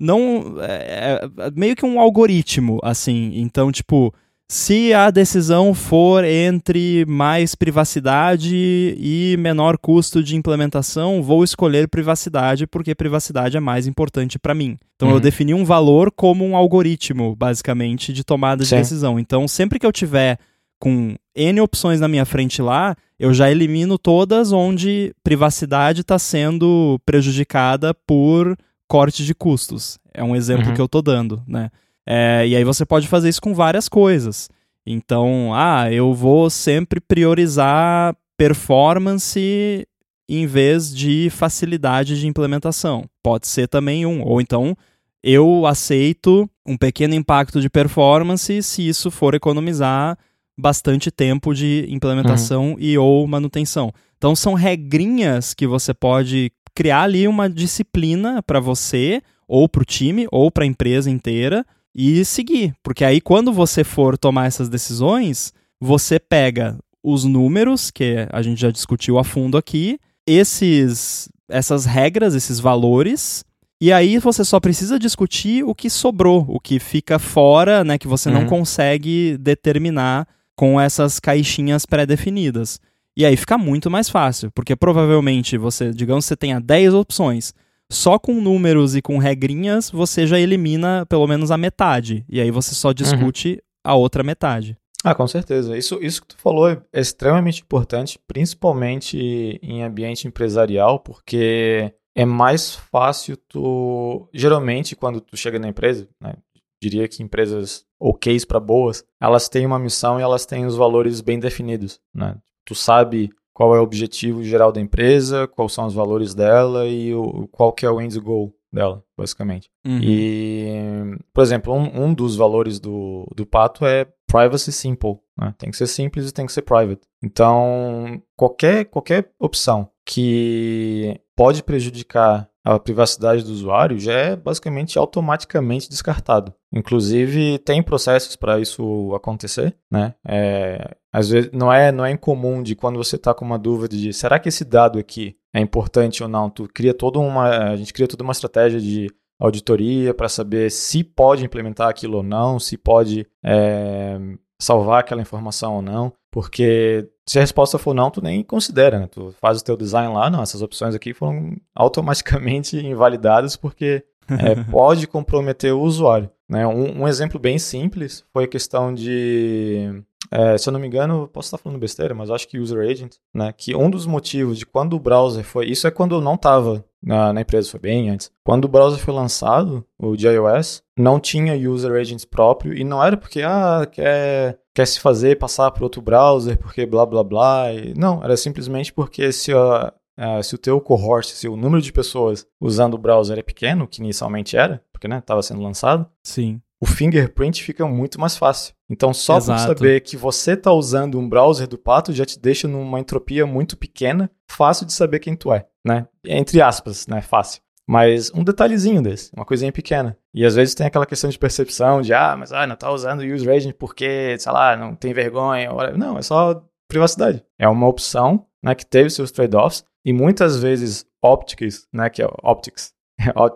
não é, é, meio que um algoritmo assim, então tipo se a decisão for entre mais privacidade e menor custo de implementação, vou escolher privacidade porque privacidade é mais importante para mim. Então uhum. eu defini um valor como um algoritmo, basicamente, de tomada de Sim. decisão. Então sempre que eu tiver com N opções na minha frente lá, eu já elimino todas onde privacidade está sendo prejudicada por corte de custos. É um exemplo uhum. que eu estou dando, né? É, e aí você pode fazer isso com várias coisas. Então, ah, eu vou sempre priorizar performance em vez de facilidade de implementação. Pode ser também um. Ou então, eu aceito um pequeno impacto de performance se isso for economizar bastante tempo de implementação uhum. e ou manutenção. Então, são regrinhas que você pode criar ali uma disciplina para você, ou para o time, ou para a empresa inteira, e seguir. Porque aí, quando você for tomar essas decisões, você pega os números, que a gente já discutiu a fundo aqui, esses, essas regras, esses valores, e aí você só precisa discutir o que sobrou, o que fica fora, né, que você uhum. não consegue determinar com essas caixinhas pré-definidas. E aí fica muito mais fácil, porque provavelmente você, digamos, você tenha 10 opções só com números e com regrinhas você já elimina pelo menos a metade. E aí você só discute uhum. a outra metade. Ah, com certeza. Isso, isso que tu falou é extremamente importante, principalmente em ambiente empresarial, porque é mais fácil tu. Geralmente, quando tu chega na empresa, né, diria que empresas ok para boas, elas têm uma missão e elas têm os valores bem definidos. Né? Tu sabe qual é o objetivo geral da empresa, quais são os valores dela e o, qual que é o end goal dela, basicamente. Uhum. E, por exemplo, um, um, dos valores do, do Pato é privacy simple. Né? Tem que ser simples e tem que ser private. Então, qualquer, qualquer opção que pode prejudicar a privacidade do usuário já é basicamente automaticamente descartado. Inclusive, tem processos para isso acontecer, né? É, às vezes não é, não é incomum de quando você está com uma dúvida de será que esse dado aqui é importante ou não, tu cria toda uma, a gente cria toda uma estratégia de auditoria para saber se pode implementar aquilo ou não, se pode é, salvar aquela informação ou não, porque se a resposta for não, tu nem considera, né? Tu faz o teu design lá, não, essas opções aqui foram automaticamente invalidadas porque é, pode comprometer o usuário. Né? Um, um, exemplo bem simples foi a questão de, é, se eu não me engano, posso estar falando besteira, mas acho que user agent, né? Que um dos motivos de quando o browser foi, isso é quando eu não estava na, na, empresa, foi bem antes. Quando o browser foi lançado, o de iOS, não tinha user agents próprio e não era porque ah quer quer se fazer passar por outro browser porque blá blá blá. E, não, era simplesmente porque se a, Uh, se o teu cohort, se o número de pessoas usando o browser é pequeno, que inicialmente era, porque estava né, sendo lançado, sim, o fingerprint fica muito mais fácil. Então, só por saber que você está usando um browser do Pato já te deixa numa entropia muito pequena, fácil de saber quem tu é, né? Entre aspas, né? Fácil. Mas um detalhezinho desse, uma coisinha pequena. E às vezes tem aquela questão de percepção de, ah, mas ah, não tá usando o use agent porque, sei lá, não tem vergonha. Não, é só privacidade. É uma opção né, que teve seus trade-offs e muitas vezes optics, né, que é optics,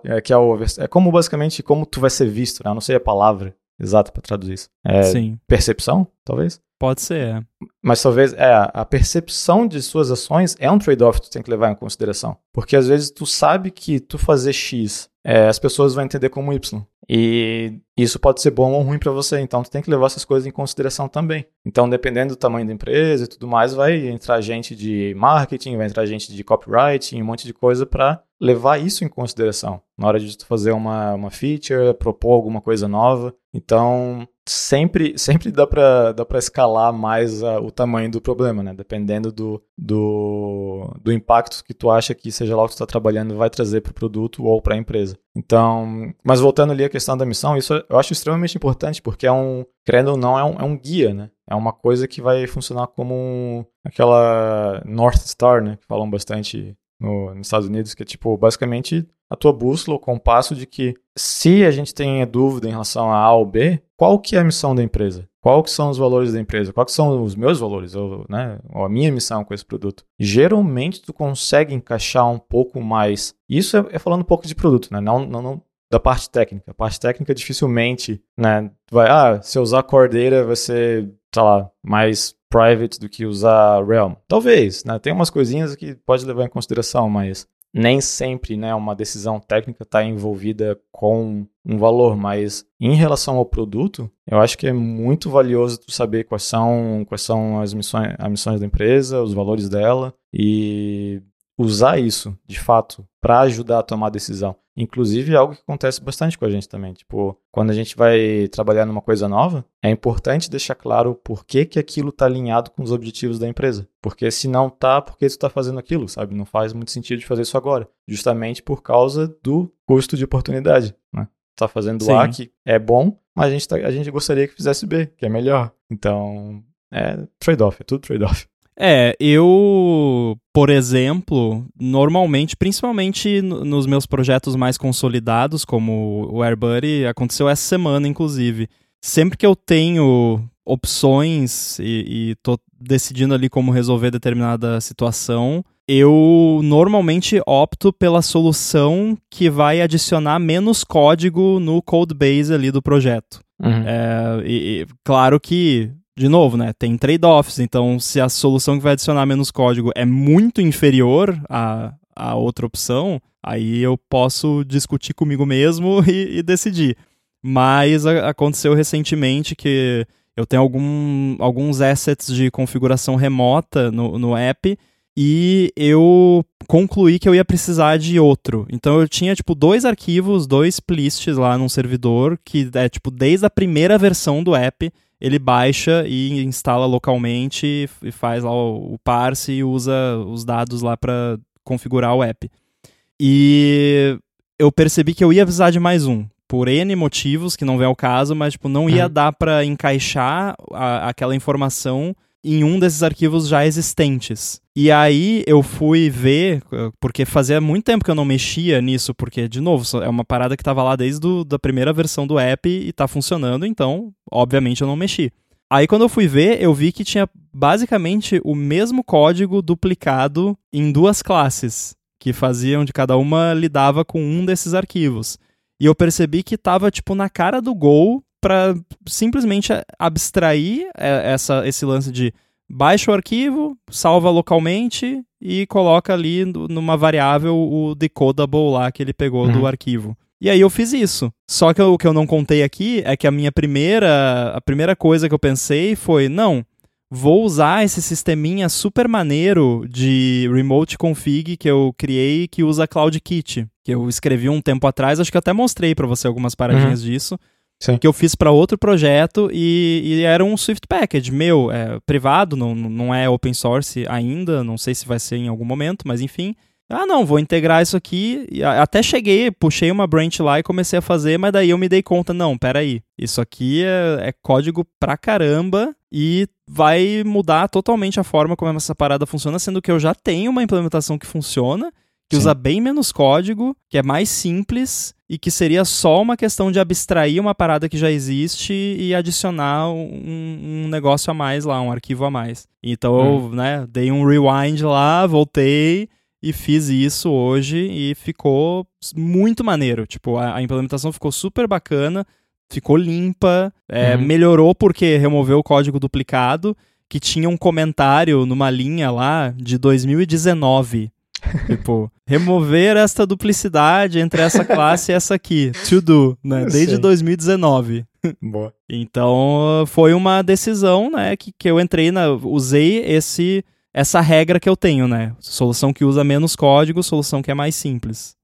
é, que é, o, é como basicamente como tu vai ser visto, né? Eu não sei a palavra exata para traduzir isso. É Sim. percepção, talvez? Pode ser, é. Mas talvez, é, a percepção de suas ações é um trade-off que tu tem que levar em consideração. Porque às vezes tu sabe que tu fazer X, é, as pessoas vão entender como Y. E isso pode ser bom ou ruim para você, então tu tem que levar essas coisas em consideração também. Então, dependendo do tamanho da empresa e tudo mais, vai entrar gente de marketing, vai entrar gente de copywriting, um monte de coisa para levar isso em consideração na hora de tu fazer uma, uma feature, propor alguma coisa nova. Então, sempre, sempre dá para dá escalar mais a, o tamanho do problema, né? Dependendo do, do, do impacto que tu acha que, seja lá o que tu está trabalhando, vai trazer para o produto ou para a empresa. Então, mas voltando ali à questão da missão, isso eu acho extremamente importante, porque é um, querendo ou não, é um, é um guia, né? É uma coisa que vai funcionar como um, aquela North Star, né? Que falam bastante no, nos Estados Unidos, que é tipo, basicamente a tua bússola, o compasso de que se a gente tem dúvida em relação a A ou B, qual que é a missão da empresa? Qual que são os valores da empresa? Quais são os meus valores? Ou, né, ou a minha missão com esse produto? Geralmente tu consegue encaixar um pouco mais. Isso é, é falando um pouco de produto, né? Não, não, não da parte técnica. A parte técnica dificilmente, né? Vai, ah, se eu usar Cordeira vai ser, sei lá, mais private do que usar Realm. Talvez, né? Tem umas coisinhas que pode levar em consideração, mas nem sempre, né, uma decisão técnica está envolvida com um valor, mas em relação ao produto, eu acho que é muito valioso tu saber quais são, quais são as missões, as missões da empresa, os valores dela e usar isso, de fato, para ajudar a tomar decisão. Inclusive, é algo que acontece bastante com a gente também. Tipo, quando a gente vai trabalhar numa coisa nova, é importante deixar claro por que, que aquilo está alinhado com os objetivos da empresa. Porque se não tá, por que tu está fazendo aquilo, sabe? Não faz muito sentido de fazer isso agora. Justamente por causa do custo de oportunidade, né? Tá fazendo Sim. A que é bom, mas a gente, tá, a gente gostaria que fizesse B, que é melhor. Então, é trade-off, é tudo trade-off. É, eu, por exemplo, normalmente, principalmente nos meus projetos mais consolidados, como o AirBuddy, aconteceu essa semana, inclusive. Sempre que eu tenho opções e, e tô decidindo ali como resolver determinada situação, eu normalmente opto pela solução que vai adicionar menos código no code base ali do projeto. Uhum. É, e, e, claro que de novo, né, tem trade-offs, então se a solução que vai adicionar menos código é muito inferior à, à outra opção, aí eu posso discutir comigo mesmo e, e decidir. Mas a, aconteceu recentemente que eu tenho algum, alguns assets de configuração remota no, no app e eu concluí que eu ia precisar de outro. Então eu tinha tipo dois arquivos, dois plistes lá num servidor que é tipo desde a primeira versão do app ele baixa e instala localmente e faz lá o, parse e usa os dados lá para configurar o app. E eu percebi que eu ia precisar de mais um, por N motivos, que não vem ao caso, mas tipo, não ia uhum. dar para encaixar a, aquela informação em um desses arquivos já existentes. E aí eu fui ver, porque fazia muito tempo que eu não mexia nisso, porque, de novo, é uma parada que estava lá desde a primeira versão do app e está funcionando, então, obviamente, eu não mexi. Aí quando eu fui ver, eu vi que tinha basicamente o mesmo código duplicado em duas classes, que faziam de cada uma lidava com um desses arquivos. E eu percebi que estava tipo na cara do gol para simplesmente abstrair é, essa, esse lance de baixa o arquivo, salva localmente e coloca ali numa variável o decodable lá que ele pegou uhum. do arquivo. E aí eu fiz isso. Só que o que eu não contei aqui é que a minha primeira a primeira coisa que eu pensei foi, não, vou usar esse sisteminha super maneiro de remote config que eu criei que usa CloudKit, que eu escrevi um tempo atrás, acho que até mostrei para você algumas paradinhas uhum. disso. Sim. que eu fiz para outro projeto e, e, era um Swift Package meu, é, privado, não, não é open source ainda, não sei se vai ser em algum momento, mas enfim. Ah, não, vou integrar isso aqui. E até cheguei, puxei uma branch lá e comecei a fazer, mas daí eu me dei conta, não, peraí, isso aqui é, é código pra caramba e vai mudar totalmente a forma como essa parada funciona, sendo que eu já tenho uma implementação que funciona que Sim. usa bem menos código, que é mais simples e que seria só uma questão de abstrair uma parada que já existe e adicionar um, um negócio a mais lá, um arquivo a mais. Então hum. eu né, dei um rewind lá, voltei e fiz isso hoje e ficou muito maneiro. Tipo, a, a implementação ficou super bacana, ficou limpa, é, uhum. melhorou porque removeu o código duplicado, que tinha um comentário numa linha lá de 2019. tipo, remover esta duplicidade entre essa classe e essa aqui. To do, né? Desde Sim. 2019. Boa. Então, foi uma decisão, né, que, que eu entrei na usei esse essa regra que eu tenho, né? Solução que usa menos código, solução que é mais simples.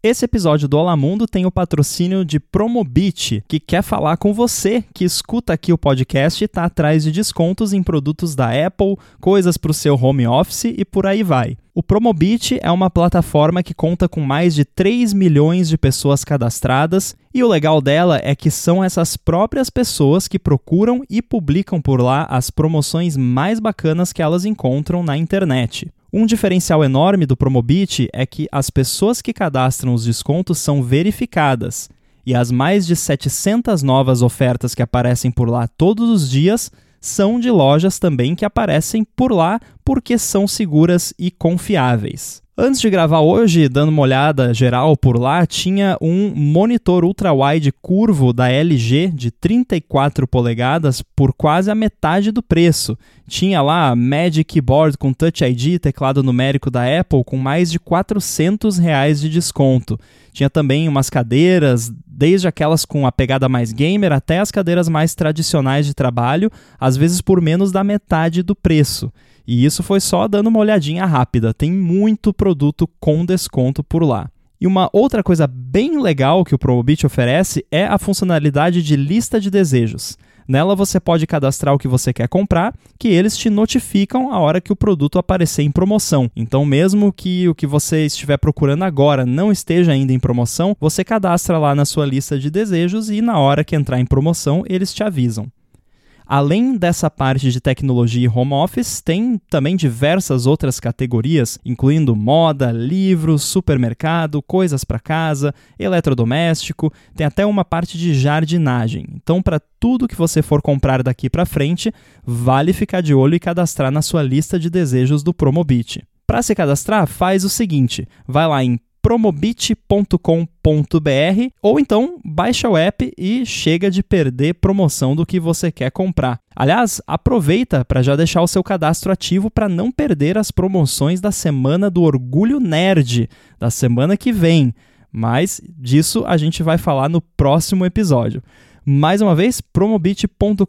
Esse episódio do Olá Mundo tem o patrocínio de Promobit, que quer falar com você que escuta aqui o podcast e está atrás de descontos em produtos da Apple, coisas para o seu home office e por aí vai. O Promobit é uma plataforma que conta com mais de 3 milhões de pessoas cadastradas e o legal dela é que são essas próprias pessoas que procuram e publicam por lá as promoções mais bacanas que elas encontram na internet. Um diferencial enorme do Promobit é que as pessoas que cadastram os descontos são verificadas e as mais de 700 novas ofertas que aparecem por lá todos os dias são de lojas também que aparecem por lá porque são seguras e confiáveis. Antes de gravar hoje, dando uma olhada geral por lá, tinha um monitor ultra-wide curvo da LG de 34 polegadas por quase a metade do preço. Tinha lá Magic Keyboard com Touch ID, teclado numérico da Apple, com mais de 400 reais de desconto. Tinha também umas cadeiras, desde aquelas com a pegada mais gamer até as cadeiras mais tradicionais de trabalho, às vezes por menos da metade do preço. E isso foi só dando uma olhadinha rápida. Tem muito produto com desconto por lá. E uma outra coisa bem legal que o Promobit oferece é a funcionalidade de lista de desejos. Nela você pode cadastrar o que você quer comprar, que eles te notificam a hora que o produto aparecer em promoção. Então, mesmo que o que você estiver procurando agora não esteja ainda em promoção, você cadastra lá na sua lista de desejos e na hora que entrar em promoção, eles te avisam. Além dessa parte de tecnologia e home office, tem também diversas outras categorias, incluindo moda, livros, supermercado, coisas para casa, eletrodoméstico, tem até uma parte de jardinagem. Então, para tudo que você for comprar daqui para frente, vale ficar de olho e cadastrar na sua lista de desejos do Promobit. Para se cadastrar, faz o seguinte: vai lá em promobit.com.br ou então baixa o app e chega de perder promoção do que você quer comprar. Aliás, aproveita para já deixar o seu cadastro ativo para não perder as promoções da semana do Orgulho Nerd da semana que vem. Mas disso a gente vai falar no próximo episódio. Mais uma vez, promobit.com.br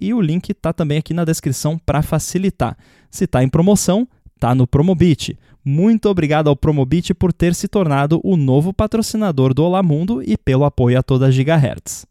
e o link está também aqui na descrição para facilitar. Se está em promoção, está no Promobit. Muito obrigado ao Promobit por ter se tornado o novo patrocinador do Olá Mundo e pelo apoio a toda a Gigahertz.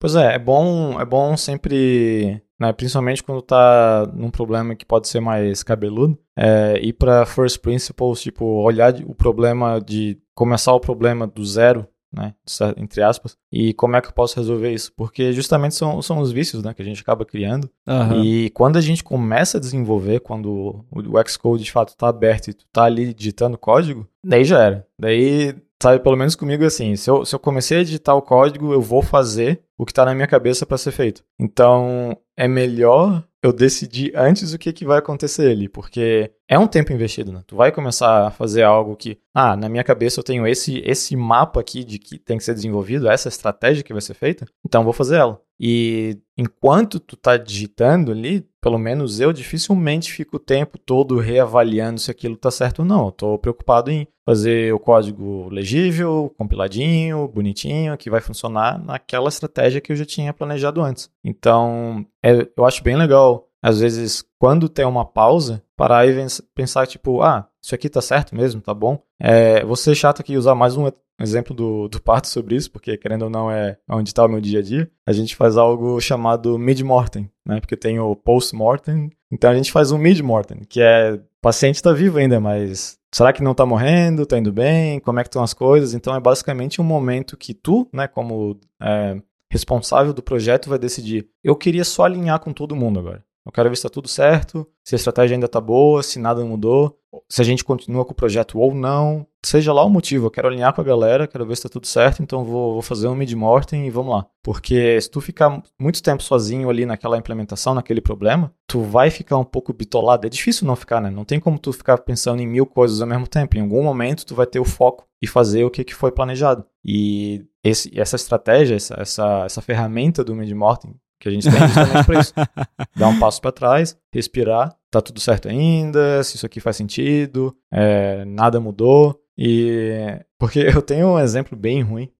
Pois é, é bom, é bom sempre, né, principalmente quando tá num problema que pode ser mais cabeludo, é, ir para first principles, tipo, olhar o problema de começar o problema do zero né? Entre aspas. E como é que eu posso resolver isso? Porque justamente são, são os vícios, né? Que a gente acaba criando. Uhum. E quando a gente começa a desenvolver, quando o Xcode de fato está aberto e tu tá ali digitando código, daí já era. Daí sabe, pelo menos comigo é assim, se eu, se eu comecei a digitar o código, eu vou fazer o que está na minha cabeça para ser feito. Então, é melhor eu decidir antes o que, que vai acontecer ali, porque é um tempo investido, né? Tu vai começar a fazer algo que, ah, na minha cabeça eu tenho esse, esse mapa aqui de que tem que ser desenvolvido, essa estratégia que vai ser feita, então vou fazer ela. E enquanto tu tá digitando ali, pelo menos eu dificilmente fico o tempo todo reavaliando se aquilo tá certo ou não. Tô preocupado em fazer o código legível, compiladinho, bonitinho, que vai funcionar naquela estratégia que eu já tinha planejado antes. Então, é, eu acho bem legal, às vezes, quando tem uma pausa, parar e pensar, tipo, ah, isso aqui tá certo mesmo, tá bom. É, vou ser chato aqui usar mais um exemplo do, do parto sobre isso, porque querendo ou não é onde está o meu dia a dia. A gente faz algo chamado mid-mortem, né? Porque tem o post-mortem. Então a gente faz um mid-mortem, que é o paciente está vivo ainda, mas será que não está morrendo? Está indo bem? Como é que estão as coisas? Então é basicamente um momento que tu, né, como é, responsável do projeto, vai decidir. Eu queria só alinhar com todo mundo agora. Eu quero ver se está tudo certo, se a estratégia ainda está boa, se nada mudou, se a gente continua com o projeto ou não. Seja lá o motivo, eu quero alinhar com a galera, quero ver se está tudo certo, então vou, vou fazer um mid-mortem e vamos lá. Porque se tu ficar muito tempo sozinho ali naquela implementação, naquele problema, tu vai ficar um pouco bitolado. É difícil não ficar, né? Não tem como tu ficar pensando em mil coisas ao mesmo tempo. Em algum momento tu vai ter o foco e fazer o que, que foi planejado. E esse, essa estratégia, essa, essa, essa ferramenta do mid-mortem que a gente tem justamente para isso. Dar um passo para trás, respirar, tá tudo certo ainda, se isso aqui faz sentido, é, nada mudou. E porque eu tenho um exemplo bem ruim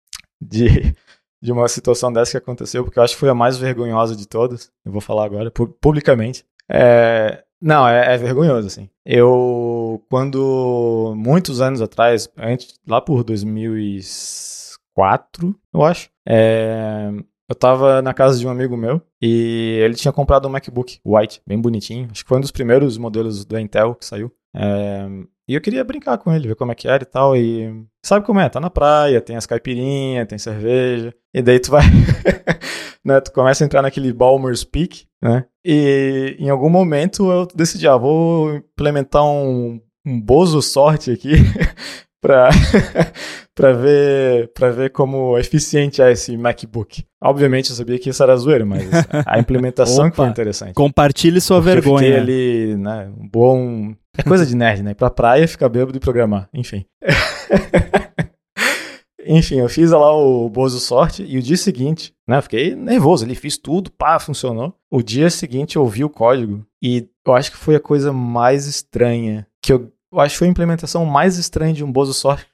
de, de uma situação dessa que aconteceu, porque eu acho que foi a mais vergonhosa de todas. Eu vou falar agora, publicamente. É, não, é, é, vergonhoso, assim. Eu, quando, muitos anos atrás, antes, lá por 2004, eu acho, é, eu tava na casa de um amigo meu e ele tinha comprado um MacBook White, bem bonitinho. Acho que foi um dos primeiros modelos da Intel que saiu. É... E eu queria brincar com ele, ver como é que era e tal. E sabe como é? Tá na praia, tem as caipirinhas, tem cerveja. E daí tu vai. né? Tu começa a entrar naquele Balmer's Peak, né? E em algum momento eu decidi, ah, vou implementar um, um Bozo Sorte aqui para ver para ver como eficiente é esse MacBook. Obviamente eu sabia que isso era zoeira, mas a implementação que foi interessante. Compartilhe sua Porque vergonha. Eu ali, né, um bom é coisa de nerd, né? Pra praia, ficar bêbado e programar, enfim. Enfim, eu fiz lá o Bozo Sorte e o dia seguinte, né, eu fiquei nervoso ali, fiz tudo, pá, funcionou. O dia seguinte eu vi o código e eu acho que foi a coisa mais estranha que eu, eu acho que foi a implementação mais estranha de um Bozo Sorte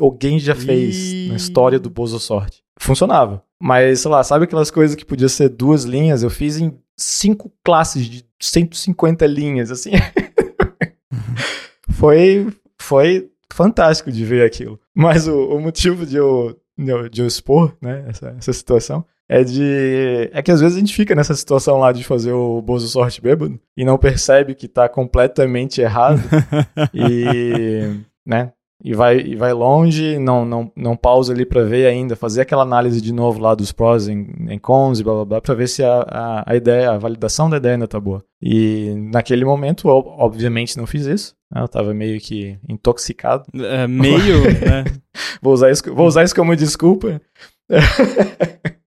alguém já fez e... na história do Bozo Sorte. Funcionava. Mas, sei lá, sabe aquelas coisas que podia ser duas linhas? Eu fiz em cinco classes de 150 linhas, assim. foi, foi fantástico de ver aquilo. Mas o, o motivo de eu, de eu expor né, essa, essa situação é de. É que às vezes a gente fica nessa situação lá de fazer o Bozo Sorte bêbado e não percebe que tá completamente errado. e. né? e vai, e vai longe, não, não, não pausa ali para ver ainda, fazer aquela análise de novo lá dos prós em, em cons e blá blá blá, para ver se a, a, a, ideia, a validação da ideia ainda tá boa. E naquele momento, eu obviamente não fiz isso, né? eu tava meio que intoxicado. É, meio, né? vou, usar isso, vou usar isso como desculpa.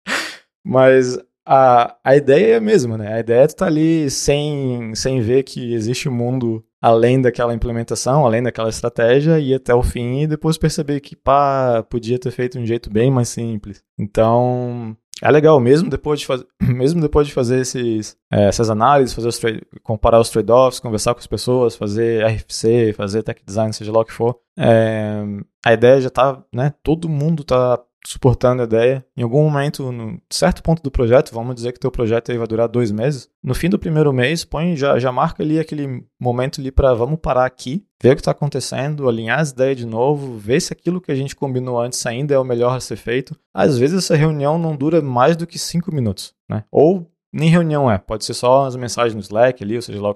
Mas a, a ideia é a mesma, né? A ideia é tu tá ali sem, sem ver que existe um mundo além daquela implementação, além daquela estratégia, ir até o fim e depois perceber que, pá, podia ter feito de um jeito bem mais simples. Então, é legal, mesmo depois de, faz... mesmo depois de fazer esses, é, essas análises, fazer os comparar os trade-offs, conversar com as pessoas, fazer RFC, fazer tech design, seja lá o que for, é... a ideia já tá, né, todo mundo tá suportando a ideia. Em algum momento, no certo ponto do projeto, vamos dizer que teu projeto aí vai durar dois meses. No fim do primeiro mês, põe já, já marca ali aquele momento ali para vamos parar aqui, ver o que está acontecendo, alinhar as ideias de novo, ver se aquilo que a gente combinou antes ainda é o melhor a ser feito. Às vezes essa reunião não dura mais do que cinco minutos, né? Ou nem reunião é, pode ser só as mensagens no Slack ali, ou seja lá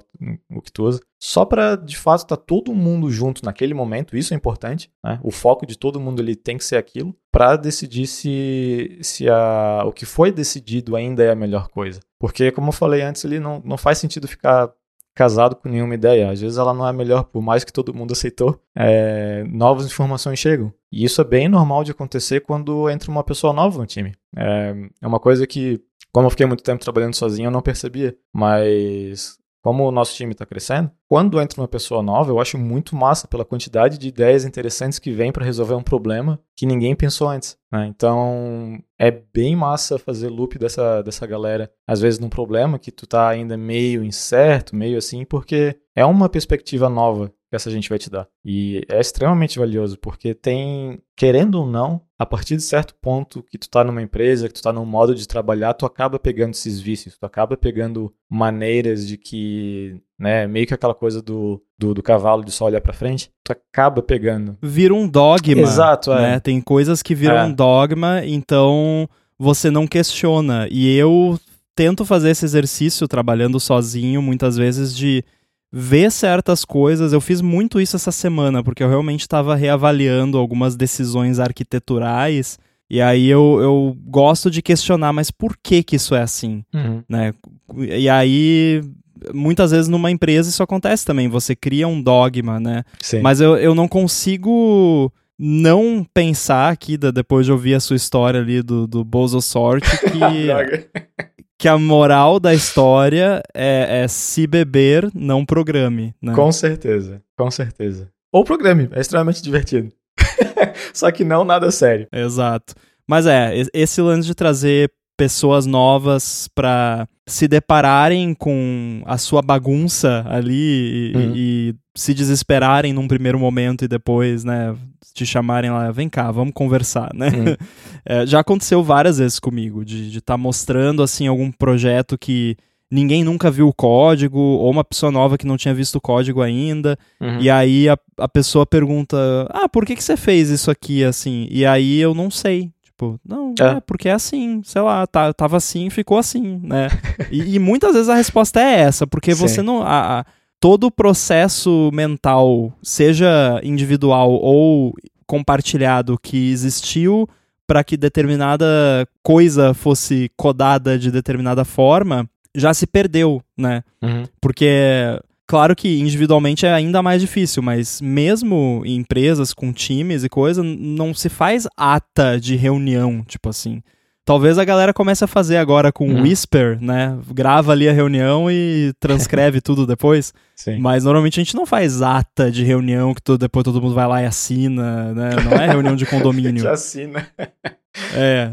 o que tu usa. Só para de fato estar tá todo mundo junto naquele momento, isso é importante, né? O foco de todo mundo ali tem que ser aquilo para decidir se, se a, o que foi decidido ainda é a melhor coisa. Porque, como eu falei antes ali, não, não faz sentido ficar casado com nenhuma ideia. Às vezes ela não é melhor, por mais que todo mundo aceitou, é, novas informações chegam. E isso é bem normal de acontecer quando entra uma pessoa nova no time. É, é uma coisa que como eu fiquei muito tempo trabalhando sozinho, eu não percebia. Mas como o nosso time está crescendo, quando entra uma pessoa nova, eu acho muito massa pela quantidade de ideias interessantes que vem para resolver um problema que ninguém pensou antes. Né? Então é bem massa fazer loop dessa, dessa galera, às vezes num problema que tu tá ainda meio incerto, meio assim, porque é uma perspectiva nova que essa gente vai te dar. E é extremamente valioso, porque tem, querendo ou não, a partir de certo ponto que tu tá numa empresa, que tu tá num modo de trabalhar, tu acaba pegando esses vícios, tu acaba pegando maneiras de que, né, meio que aquela coisa do, do, do cavalo de só olhar pra frente, tu acaba pegando. Vira um dogma. Exato, é. Né? Tem coisas que viram é. um dogma, então você não questiona. E eu tento fazer esse exercício trabalhando sozinho, muitas vezes, de ver certas coisas. Eu fiz muito isso essa semana, porque eu realmente estava reavaliando algumas decisões arquiteturais. E aí eu, eu gosto de questionar, mas por que que isso é assim? Uhum. Né? E aí muitas vezes numa empresa isso acontece também, você cria um dogma, né? Sim. Mas eu, eu não consigo não pensar aqui, depois de ouvir a sua história ali do, do Bozo Sorte, que, que a moral da história é, é, se beber, não programe. Né? Com certeza, com certeza. Ou programe, é extremamente divertido. Só que não nada sério. Exato. Mas é, esse lance de trazer pessoas novas para se depararem com a sua bagunça ali e, uhum. e, se desesperarem num primeiro momento e depois, né, te chamarem lá, vem cá, vamos conversar, né? Uhum. É, já aconteceu várias vezes comigo, de estar tá mostrando, assim, algum projeto que ninguém nunca viu o código, ou uma pessoa nova que não tinha visto o código ainda, uhum. e aí a, a pessoa pergunta, ah, por que, que você fez isso aqui, assim? E aí eu não sei, Tipo, não, é. é. porque é assim, sei lá, tá, tava assim, ficou assim, né? e, e, muitas vezes a resposta é essa, porque Sim. você não. A, a, todo o processo mental, seja individual ou compartilhado, que existiu para que determinada coisa fosse codada de determinada forma, já se perdeu, né? Uhum. Porque Claro que individualmente é ainda mais difícil, mas mesmo em empresas com times e coisa, não se faz ata de reunião, tipo assim. Talvez a galera comece a fazer agora com uhum. Whisper, né? Grava ali a reunião e transcreve tudo depois. Sim. Mas normalmente a gente não faz ata de reunião que todo, depois todo mundo vai lá e assina, né? Não é reunião de condomínio. Já assina. É,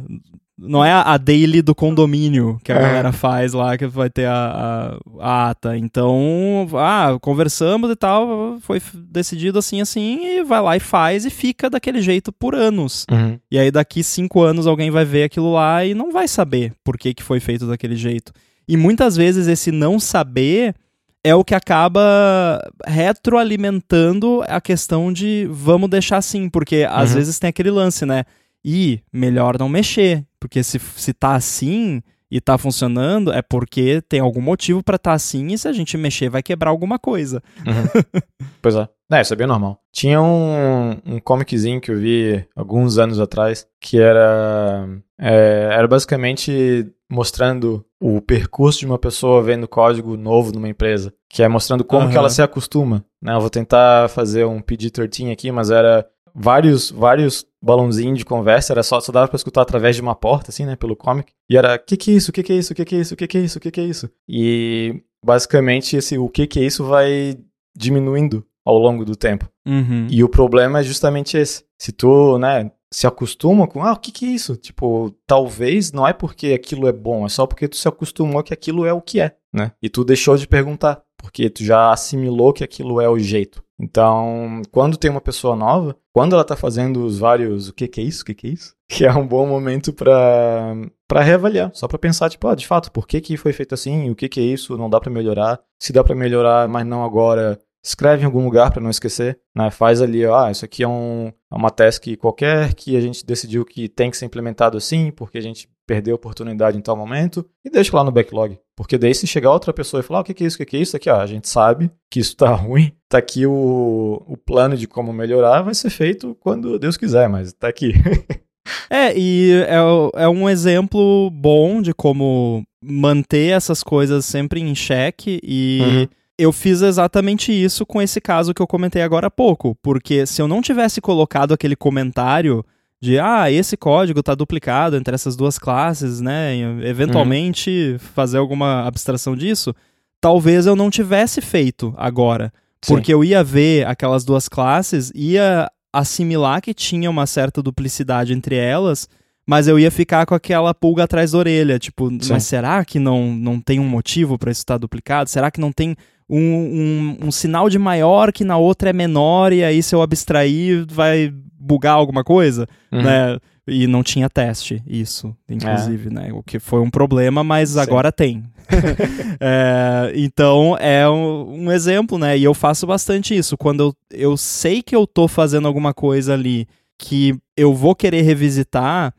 não é a daily do condomínio que a é. galera faz lá, que vai ter a, a, a, ata. Então, ah, conversamos e tal, foi decidido assim, assim, e vai lá e faz e fica daquele jeito por anos. Uhum. E aí daqui cinco anos alguém vai ver aquilo lá e não vai saber por que, que foi feito daquele jeito. E muitas vezes esse não saber é o que acaba retroalimentando a questão de vamos deixar assim, porque às uhum. vezes tem aquele lance, né? E melhor não mexer, porque se, se tá assim e tá funcionando, é porque tem algum motivo para tá assim, e se a gente mexer vai quebrar alguma coisa. Uhum. pois é. É, isso é bem normal. Tinha um, um comiczinho que eu vi alguns anos atrás, que era, é, era basicamente mostrando o percurso de uma pessoa vendo código novo numa empresa, que é mostrando como uhum. que ela se acostuma. Né? Eu vou tentar fazer um PG-13 aqui, mas era vários, vários balãozinhos de conversa, era só, só dava pra escutar através de uma porta, assim, né, pelo comic. E era, que que é isso, que que é isso, que que é isso, que que é isso, que que é isso. E, basicamente, esse o que que é isso vai diminuindo ao longo do tempo. Uhum. E o problema é justamente esse. Se tu, né, se acostuma com, ah, o que que é isso? Tipo, talvez não é porque aquilo é bom, é só porque tu se acostumou que aquilo é o que é, né? E tu deixou de perguntar, porque tu já assimilou que aquilo é o jeito. Então, quando tem uma pessoa nova, quando ela está fazendo os vários, o que, que é isso, o que, que é isso, que é um bom momento para para reavaliar, só para pensar, tipo, ah, de fato, por que, que foi feito assim, o que, que é isso, não dá para melhorar, se dá para melhorar, mas não agora, escreve em algum lugar para não esquecer, né? Faz ali, ah, isso aqui é, um, é uma task qualquer que a gente decidiu que tem que ser implementado assim, porque a gente perdeu a oportunidade em tal momento, e deixa lá no backlog. Porque daí se chegar outra pessoa e falar, ah, o que, é isso, o que, é isso, aqui, ó, a gente sabe que isso tá ruim, tá aqui o, o plano de como melhorar, vai ser feito quando Deus quiser, mas tá aqui. é, e é, é um exemplo bom de como manter essas coisas sempre em xeque e... Uhum eu fiz exatamente isso com esse caso que eu comentei agora há pouco, porque se eu não tivesse colocado aquele comentário de ah, esse código está duplicado entre essas duas classes, né? Eventualmente uhum. fazer alguma abstração disso, talvez eu não tivesse feito agora. Sim. Porque eu ia ver aquelas duas classes, ia assimilar que tinha uma certa duplicidade entre elas, mas eu ia ficar com aquela pulga atrás da orelha, tipo, Sim. mas será que não, não tem um motivo para isso estar duplicado? Será que não tem um, um, um, sinal de maior que na outra é menor e aí se eu abstrair vai bugar alguma coisa, uhum. né? E não tinha teste, isso, inclusive, é. né? O que foi um problema, mas Sim. agora tem. é, então é um, um, exemplo, né? E eu faço bastante isso. Quando eu, eu sei que eu tô fazendo alguma coisa ali que eu vou querer revisitar,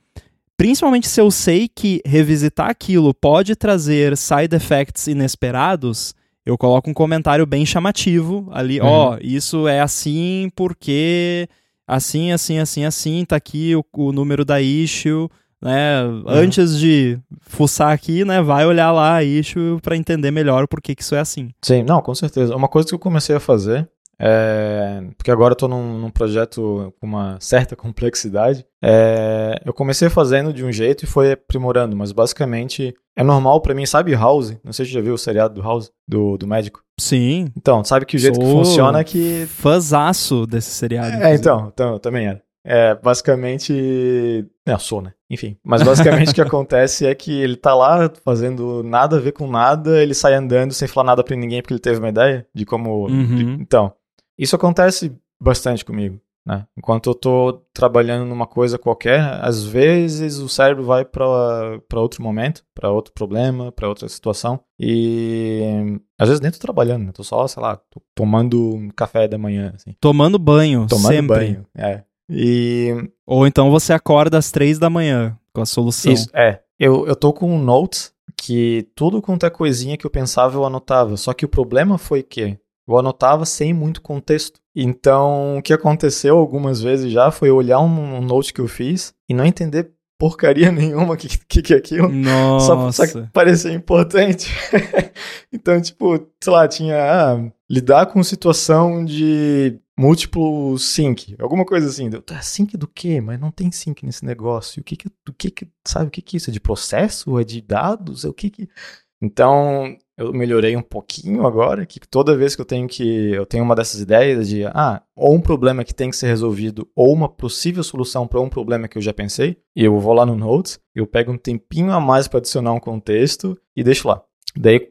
principalmente se eu sei que revisitar aquilo pode trazer side effects inesperados, eu coloco um comentário bem chamativo ali, ó, uhum. oh, isso é assim porque assim, assim, assim, assim, tá aqui o, o número da issue, né? Uhum. Antes de fuçar aqui, né? Vai olhar lá a issue para entender melhor por que, que isso é assim. Sim, não, com certeza. Uma coisa que eu comecei a fazer é, porque agora eu estou num, num, projeto com uma certa complexidade. É, eu comecei fazendo de um jeito e foi aprimorando, mas basicamente é normal para mim, sabe House? Não sei se você já viu o seriado do House, do, do médico. Sim. Então, sabe que o jeito que funciona é que. Fãzaço desse seriado. É, então, então, também era. É, basicamente. É, eu sou, né? Enfim. Mas basicamente o que acontece é que ele tá lá fazendo nada a ver com nada, ele sai andando sem falar nada para ninguém porque ele teve uma ideia de como. Uhum. Então, isso acontece bastante comigo. Né? Enquanto eu estou trabalhando numa coisa qualquer, às vezes o cérebro vai para outro momento, para outro problema, para outra situação. E às vezes nem tô trabalhando, né? Tô só, sei lá, tô tomando um café da manhã. Assim. Tomando banho, tomando sempre. banho, é. E... Ou então você acorda às três da manhã com a solução. Isso, é. Eu, eu tô com um notes que tudo quanto é coisinha que eu pensava eu anotava. Só que o problema foi que eu anotava sem muito contexto. Então, o que aconteceu algumas vezes já foi olhar um, um note que eu fiz e não entender porcaria nenhuma que, que, que é aquilo. Nossa. Só, só que parecia importante. então, tipo, sei lá, tinha ah, lidar com situação de múltiplo sync, alguma coisa assim. Tá, sync do quê? Mas não tem sync nesse negócio. O que que, o que que, sabe o que que é isso? É de processo? É de dados? É o que que... Então, eu melhorei um pouquinho agora, que toda vez que eu tenho que eu tenho uma dessas ideias de ah, ou um problema que tem que ser resolvido ou uma possível solução para um problema que eu já pensei, e eu vou lá no Notes, eu pego um tempinho a mais para adicionar um contexto e deixo lá. Daí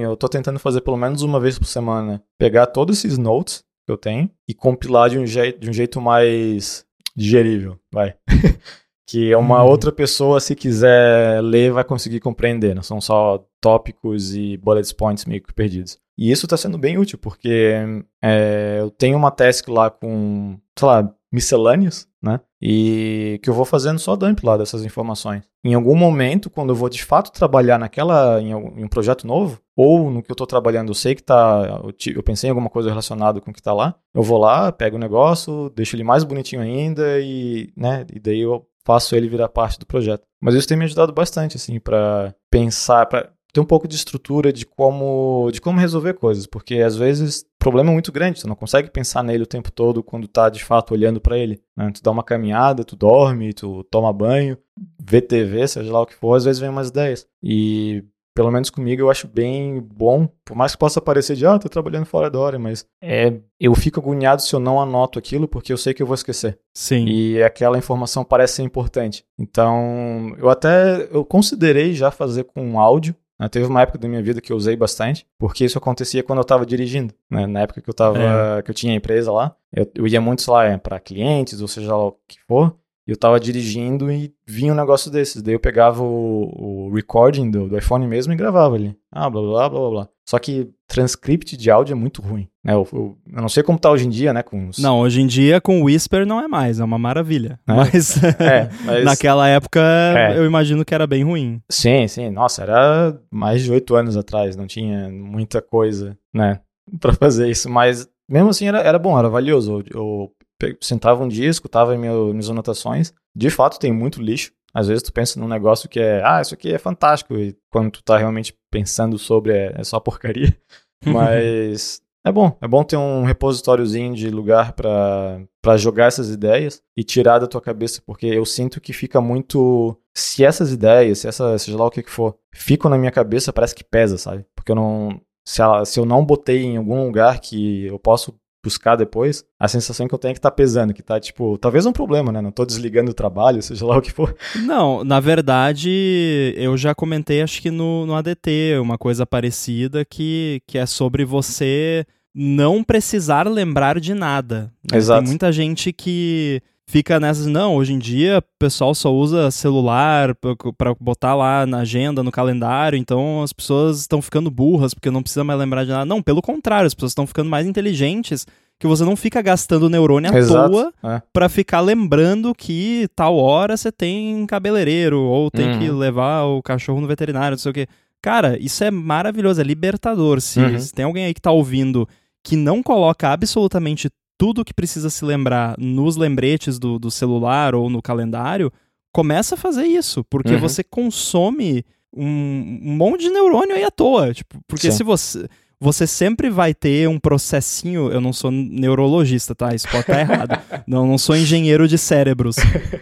eu estou tentando fazer pelo menos uma vez por semana, pegar todos esses notes que eu tenho e compilar de um jeito, de um jeito mais digerível, vai. que uma hum. outra pessoa, se quiser ler, vai conseguir compreender. Não são só tópicos e bullet points meio que perdidos. E isso está sendo bem útil, porque é, eu tenho uma task lá com, sei lá, miscelâneos, né? E que eu vou fazendo só dump lá dessas informações. Em algum momento, quando eu vou de fato trabalhar naquela, em, um projeto novo, ou no que eu estou trabalhando, eu sei que tá, eu, eu, pensei em alguma coisa relacionada com o que está lá, eu vou lá, pego o negócio, deixo ele mais bonitinho ainda e, né, e daí eu faço ele virar parte do projeto. Mas isso tem me ajudado bastante, assim, para pensar, para ter um pouco de estrutura de como, de como resolver coisas, porque às vezes o problema é muito grande, você não consegue pensar nele o tempo todo quando tá de fato olhando para ele. Né? Tu dá uma caminhada, tu dorme, tu toma banho, vê TV, seja lá o que for, às vezes vem umas ideias. E pelo menos comigo, eu acho bem bom, por mais que possa parecer de, ah, tô trabalhando fora da hora, mas é, eu fico agoniado se eu não anoto aquilo, porque eu sei que eu vou esquecer. Sim. E aquela informação parece ser importante. Então, eu até, eu considerei já fazer com áudio, né? Teve uma época da minha vida que eu usei bastante, porque isso acontecia quando eu estava dirigindo. Né? Na época que eu tava, é. que eu tinha empresa lá, eu, eu ia muito, lá, é, para clientes, ou seja lá o que for, eu tava dirigindo e vinha um negócio desses. Daí eu pegava o, o recording do, do, iPhone mesmo e gravava ali. Ah, blá, blá, blá, blá, blá. Só que transcript de áudio é muito ruim. Né? Eu, eu, eu, não sei como tá hoje em dia, né? Com os... Não, hoje em dia com o Whisper não é mais, é uma maravilha. É, mas, é, mas... naquela época é. eu imagino que era bem ruim. Sim, sim. Nossa, era mais de oito anos atrás, não tinha muita coisa, né? Pra fazer isso, mas mesmo assim era, era bom, era valioso. Eu, sentava um dia, escutava meu, minhas anotações. De fato, tem muito lixo. Às vezes tu pensa num negócio que é, ah, isso aqui é fantástico, e quando tu tá realmente pensando sobre é, é só porcaria. Mas é bom, é bom ter um repositóriozinho de lugar para jogar essas ideias e tirar da tua cabeça, porque eu sinto que fica muito. Se essas ideias, se essa, seja lá o que, que for, ficam na minha cabeça, parece que pesa, sabe? Porque eu não. Se, ela, se eu não botei em algum lugar que eu posso buscar depois, a sensação que eu tenho é que tá pesando, que tá tipo, talvez um problema, né? Não tô desligando o trabalho, seja lá o que for. Não, na verdade, eu já comentei, acho que no, no ADT, uma coisa parecida que, que é sobre você não precisar lembrar de nada. Né? Exato. Tem muita gente que fica nessas, não, hoje em dia o pessoal só usa celular para botar lá na agenda, no calendário, então as pessoas estão ficando burras porque não precisa mais lembrar de nada. Não, pelo contrário, as pessoas estão ficando mais inteligentes que você não fica gastando neurônio à Exato, toa é. para ficar lembrando que tal hora você tem cabeleireiro ou tem uhum. que levar o cachorro no veterinário, não sei o quê. Cara, isso é maravilhoso, é libertador. Se, uhum. se tem alguém aí que tá ouvindo que não coloca absolutamente tudo que precisa se lembrar nos lembretes do, do celular ou no calendário, começa a fazer isso, porque uhum. você consome um, um, monte de neurônio aí à toa. Tipo, porque Sim. se você. Você sempre vai ter um processinho. Eu não sou neurologista, tá? Isso pode estar errado. não, não sou engenheiro de cérebros.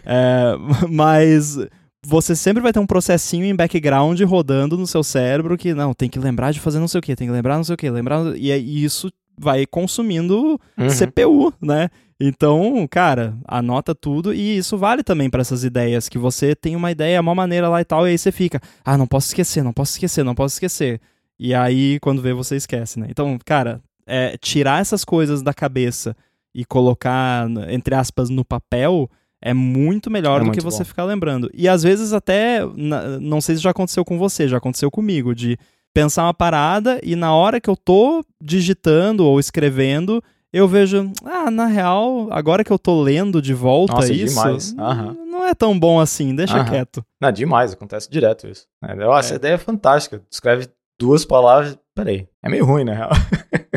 É, mas você sempre vai ter um processinho em background rodando no seu cérebro que não, tem que lembrar de fazer não sei o que, tem que lembrar não sei o que, lembrar. E, e isso vai consumindo uhum. CPU, né? Então, cara, anota tudo e isso vale também para essas ideias que você tem uma ideia, uma maneira lá e tal, e aí você fica, ah, não posso esquecer, não posso esquecer, não posso esquecer. E aí, quando vê, você esquece, né? Então, cara, é, tirar essas coisas da cabeça e colocar, entre aspas, no papel é muito melhor é do que você bom. ficar lembrando. E às vezes até, não sei se já aconteceu com você, já aconteceu comigo, de pensar uma parada e na hora que eu tô digitando ou escrevendo, eu vejo, ah, na real, agora que eu tô lendo de volta Nossa, isso, demais. Uhum. não é tão bom assim, deixa uhum. quieto. Não, demais, acontece direto isso. Eu acho é. a ideia é fantástica. Escreve duas palavras, peraí, é meio ruim, na real.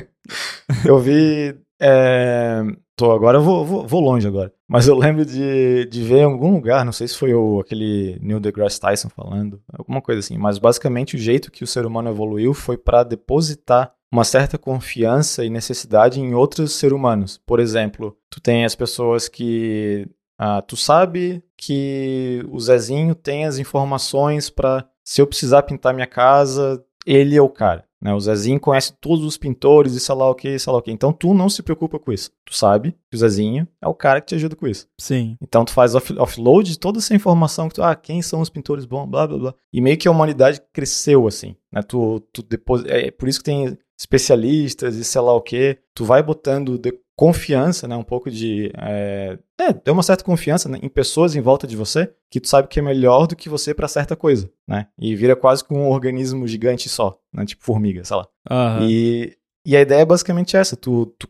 eu vi, é, tô agora, eu vou, vou, vou, longe agora, mas eu lembro de, de ver em algum lugar, não sei se foi o, aquele Neil deGrasse Tyson falando, alguma coisa assim, mas basicamente o jeito que o ser humano evoluiu foi para depositar uma certa confiança e necessidade em outros seres humanos. Por exemplo, tu tem as pessoas que ah, tu sabe que o Zezinho tem as informações para se eu precisar pintar minha casa, ele é o cara. Né? O Zezinho conhece todos os pintores e sei lá o que, sei lá o que. Então tu não se preocupa com isso. Tu sabe que o Zezinho é o cara que te ajuda com isso. Sim. Então tu faz off offload de toda essa informação que tu, ah, quem são os pintores bons, blá blá blá. E meio que a humanidade cresceu assim. Né? Tu, tu depois, é por isso que tem especialistas e sei lá o que, tu vai botando de confiança, né, um pouco de, é, é uma certa confiança né, em pessoas em volta de você que tu sabe que é melhor do que você para certa coisa, né, e vira quase como um organismo gigante só, né, tipo formiga, sei lá. Uhum. E, e a ideia é basicamente essa, tu, tu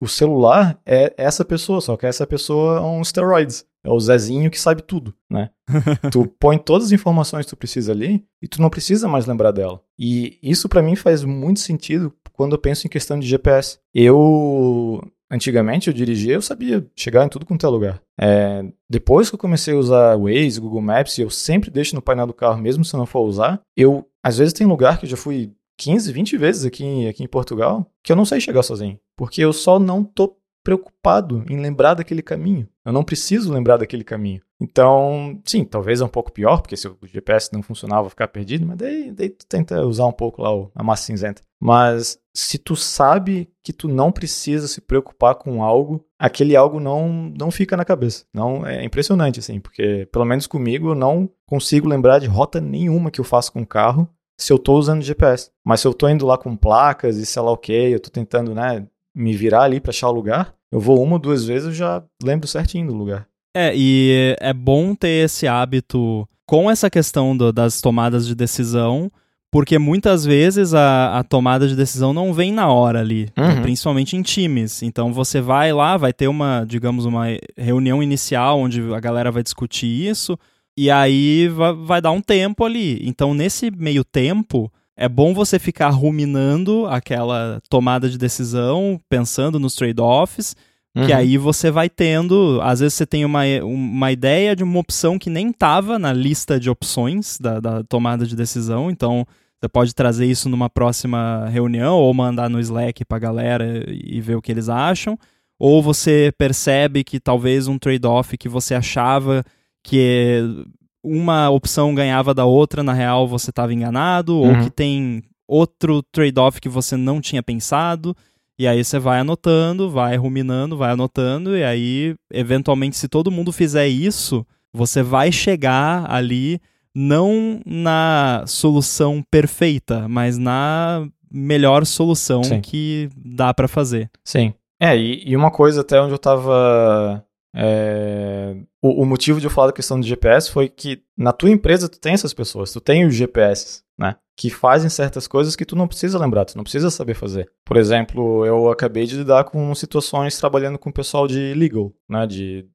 o celular é essa pessoa, só que essa pessoa é um steroids. É o Zezinho que sabe tudo, né? tu põe todas as informações que tu precisa ali e tu não precisa mais lembrar dela. E isso para mim faz muito sentido quando eu penso em questão de GPS. Eu Antigamente eu dirigia, eu sabia chegar em tudo quanto é lugar. É, depois que eu comecei a usar Waze, Google Maps, e eu sempre deixo no painel do carro, mesmo se eu não for usar, eu, às vezes tem lugar que eu já fui 15, 20 vezes aqui, aqui em Portugal, que eu não sei chegar sozinho. Porque eu só não tô preocupado em lembrar daquele caminho. Eu não preciso lembrar daquele caminho. Então, sim, talvez é um pouco pior, porque se o GPS não funcionar, eu vou ficar perdido, mas daí, daí tu tenta usar um pouco lá a massa cinzenta. Mas se tu sabe que tu não precisa se preocupar com algo, aquele algo não, não fica na cabeça. Não É impressionante, assim, porque pelo menos comigo eu não consigo lembrar de rota nenhuma que eu faço com o carro se eu estou usando GPS. Mas se eu estou indo lá com placas e sei lá o que, eu estou tentando, né, me virar ali para achar o lugar, eu vou uma ou duas vezes eu já lembro certinho do lugar. É, e é bom ter esse hábito com essa questão do, das tomadas de decisão, porque muitas vezes a, a, tomada de decisão não vem na hora ali, uhum. principalmente em times. Então você vai lá, vai ter uma, digamos, uma reunião inicial onde a galera vai discutir isso, e aí vai, vai dar um tempo ali. Então nesse meio tempo é bom você ficar ruminando aquela tomada de decisão, pensando nos trade-offs, uhum. que aí você vai tendo. Às vezes você tem uma, uma ideia de uma opção que nem estava na lista de opções da, da tomada de decisão, então você pode trazer isso numa próxima reunião ou mandar no Slack para a galera e ver o que eles acham. Ou você percebe que talvez um trade-off que você achava que uma opção ganhava da outra, na real você estava enganado, uhum. ou que tem outro trade-off que você não tinha pensado, e aí você vai anotando, vai ruminando, vai anotando, e aí, eventualmente, se todo mundo fizer isso, você vai chegar ali não na solução perfeita, mas na melhor solução Sim. que dá para fazer. Sim. É, e, e, uma coisa até onde eu tava é, o, o, motivo de eu falar da questão do GPS foi que na tua empresa tu tem essas pessoas, tu tem os GPS, né? Que fazem certas coisas que tu não precisa lembrar, tu não precisa saber fazer. Por exemplo, eu acabei de lidar com situações trabalhando com o pessoal de legal, né? De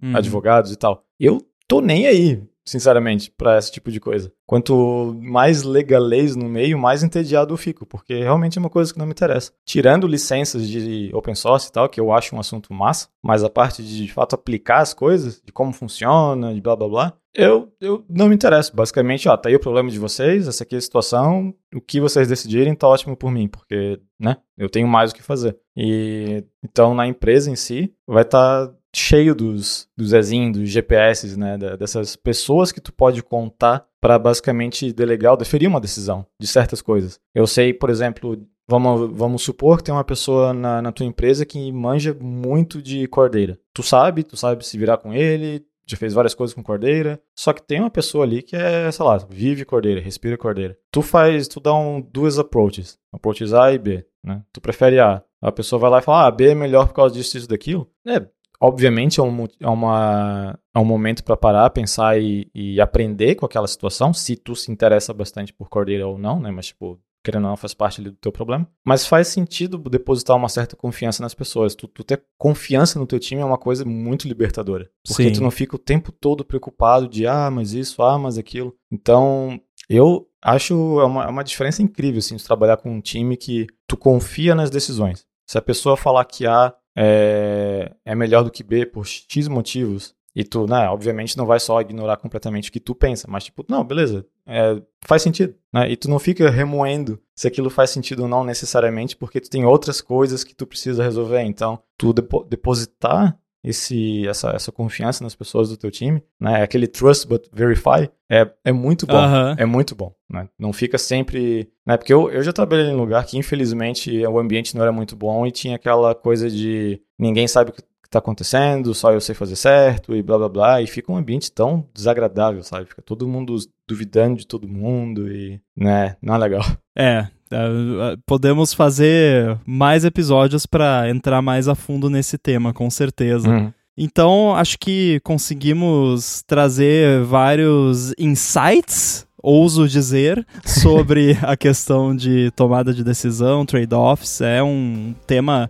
hum. advogados e tal. Eu tô nem aí. Sinceramente, para esse tipo de coisa. Quanto mais legalês no meio, mais entediado eu fico, porque realmente é uma coisa que não me interessa. Tirando licenças de open source e tal, que eu acho um assunto massa, mas a parte de de fato aplicar as coisas, de como funciona, de blá blá blá, eu, eu não me interesso. Basicamente, ó, tá aí o problema de vocês, essa aqui é a situação, o que vocês decidirem tá ótimo por mim, porque, né, eu tenho mais o que fazer. E então na empresa em si vai estar tá cheio dos, dos Zezinho, dos GPS, né, dessas pessoas que tu pode contar para basicamente delegar ou deferir uma decisão de certas coisas. Eu sei, por exemplo, vamos, vamos supor que tem uma pessoa na, na tua empresa que manja muito de cordeira. Tu sabe, tu sabe se virar com ele, já fez várias coisas com cordeira, só que tem uma pessoa ali que é, sei lá, vive cordeira, respira cordeira. Tu faz, tu dá um, duas approaches, approaches A e B, né? Tu prefere A. A pessoa vai lá e fala, ah, B é melhor por causa disso, isso, daquilo. É, obviamente é um, é uma, é um momento para parar, pensar e, e, aprender com aquela situação, se tu se interessa bastante por cordeira ou não, né? Mas, tipo, querendo ou não, faz parte do teu problema. Mas faz sentido depositar uma certa confiança nas pessoas. Tu, tu ter confiança no teu time é uma coisa muito libertadora. Porque Sim. tu não fica o tempo todo preocupado de, ah, mas isso, ah, mas aquilo. Então, eu acho é uma, é uma diferença incrível, assim, de trabalhar com um time que tu confia nas decisões. Se a pessoa falar que A é, é melhor do que B por X motivos, e tu, né, obviamente não vai só ignorar completamente o que tu pensa, mas tipo, não, beleza, é, faz sentido, né? E tu não fica remoendo se aquilo faz sentido ou não necessariamente, porque tu tem outras coisas que tu precisa resolver. Então, tu depo depositar esse, essa, essa confiança nas pessoas do teu time, né? Aquele trust but verify é, é muito bom, é muito bom, né? Não fica sempre, né? Porque eu, eu já trabalhei em lugar que infelizmente o ambiente não era muito bom e tinha aquela coisa de ninguém sabe o que tá acontecendo, só eu sei fazer certo e blá blá blá, e fica um ambiente tão desagradável, sabe? Fica todo mundo duvidando de todo mundo e, né, não é legal. É, é podemos fazer mais episódios para entrar mais a fundo nesse tema, com certeza. Uhum. Então, acho que conseguimos trazer vários insights, ouso dizer, sobre a questão de tomada de decisão, trade-offs. É um tema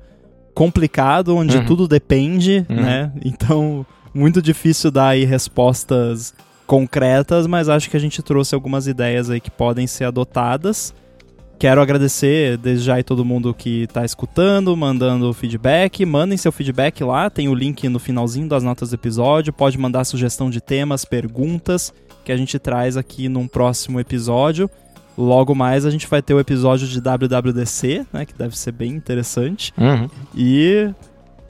complicado, onde uhum. tudo depende, uhum. né? Então, muito difícil dar aí respostas concretas, mas acho que a gente trouxe algumas ideias aí que podem ser adotadas. Quero agradecer desde já a todo mundo que está escutando, mandando feedback. Mandem seu feedback lá, tem o link no finalzinho das notas do episódio. Pode mandar sugestão de temas, perguntas que a gente traz aqui num próximo episódio. Logo mais a gente vai ter o episódio de WWDC, né, que deve ser bem interessante. Uhum. E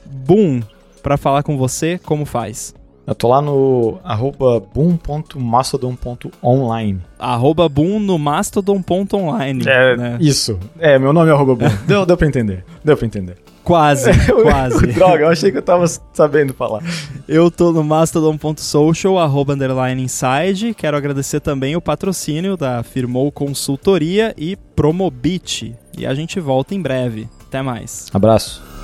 boom, para falar com você, como faz? Eu tô lá no arroba boom.mastodon.online. Arroba boom no mastodon.online. É, né? isso. É, meu nome é arroba boom. deu, deu pra entender. Deu pra entender. Quase, quase. Droga, eu achei que eu tava sabendo falar. Eu tô no mastodon.social, arroba underline inside. Quero agradecer também o patrocínio da Firmou Consultoria e Promobit. E a gente volta em breve. Até mais. Abraço.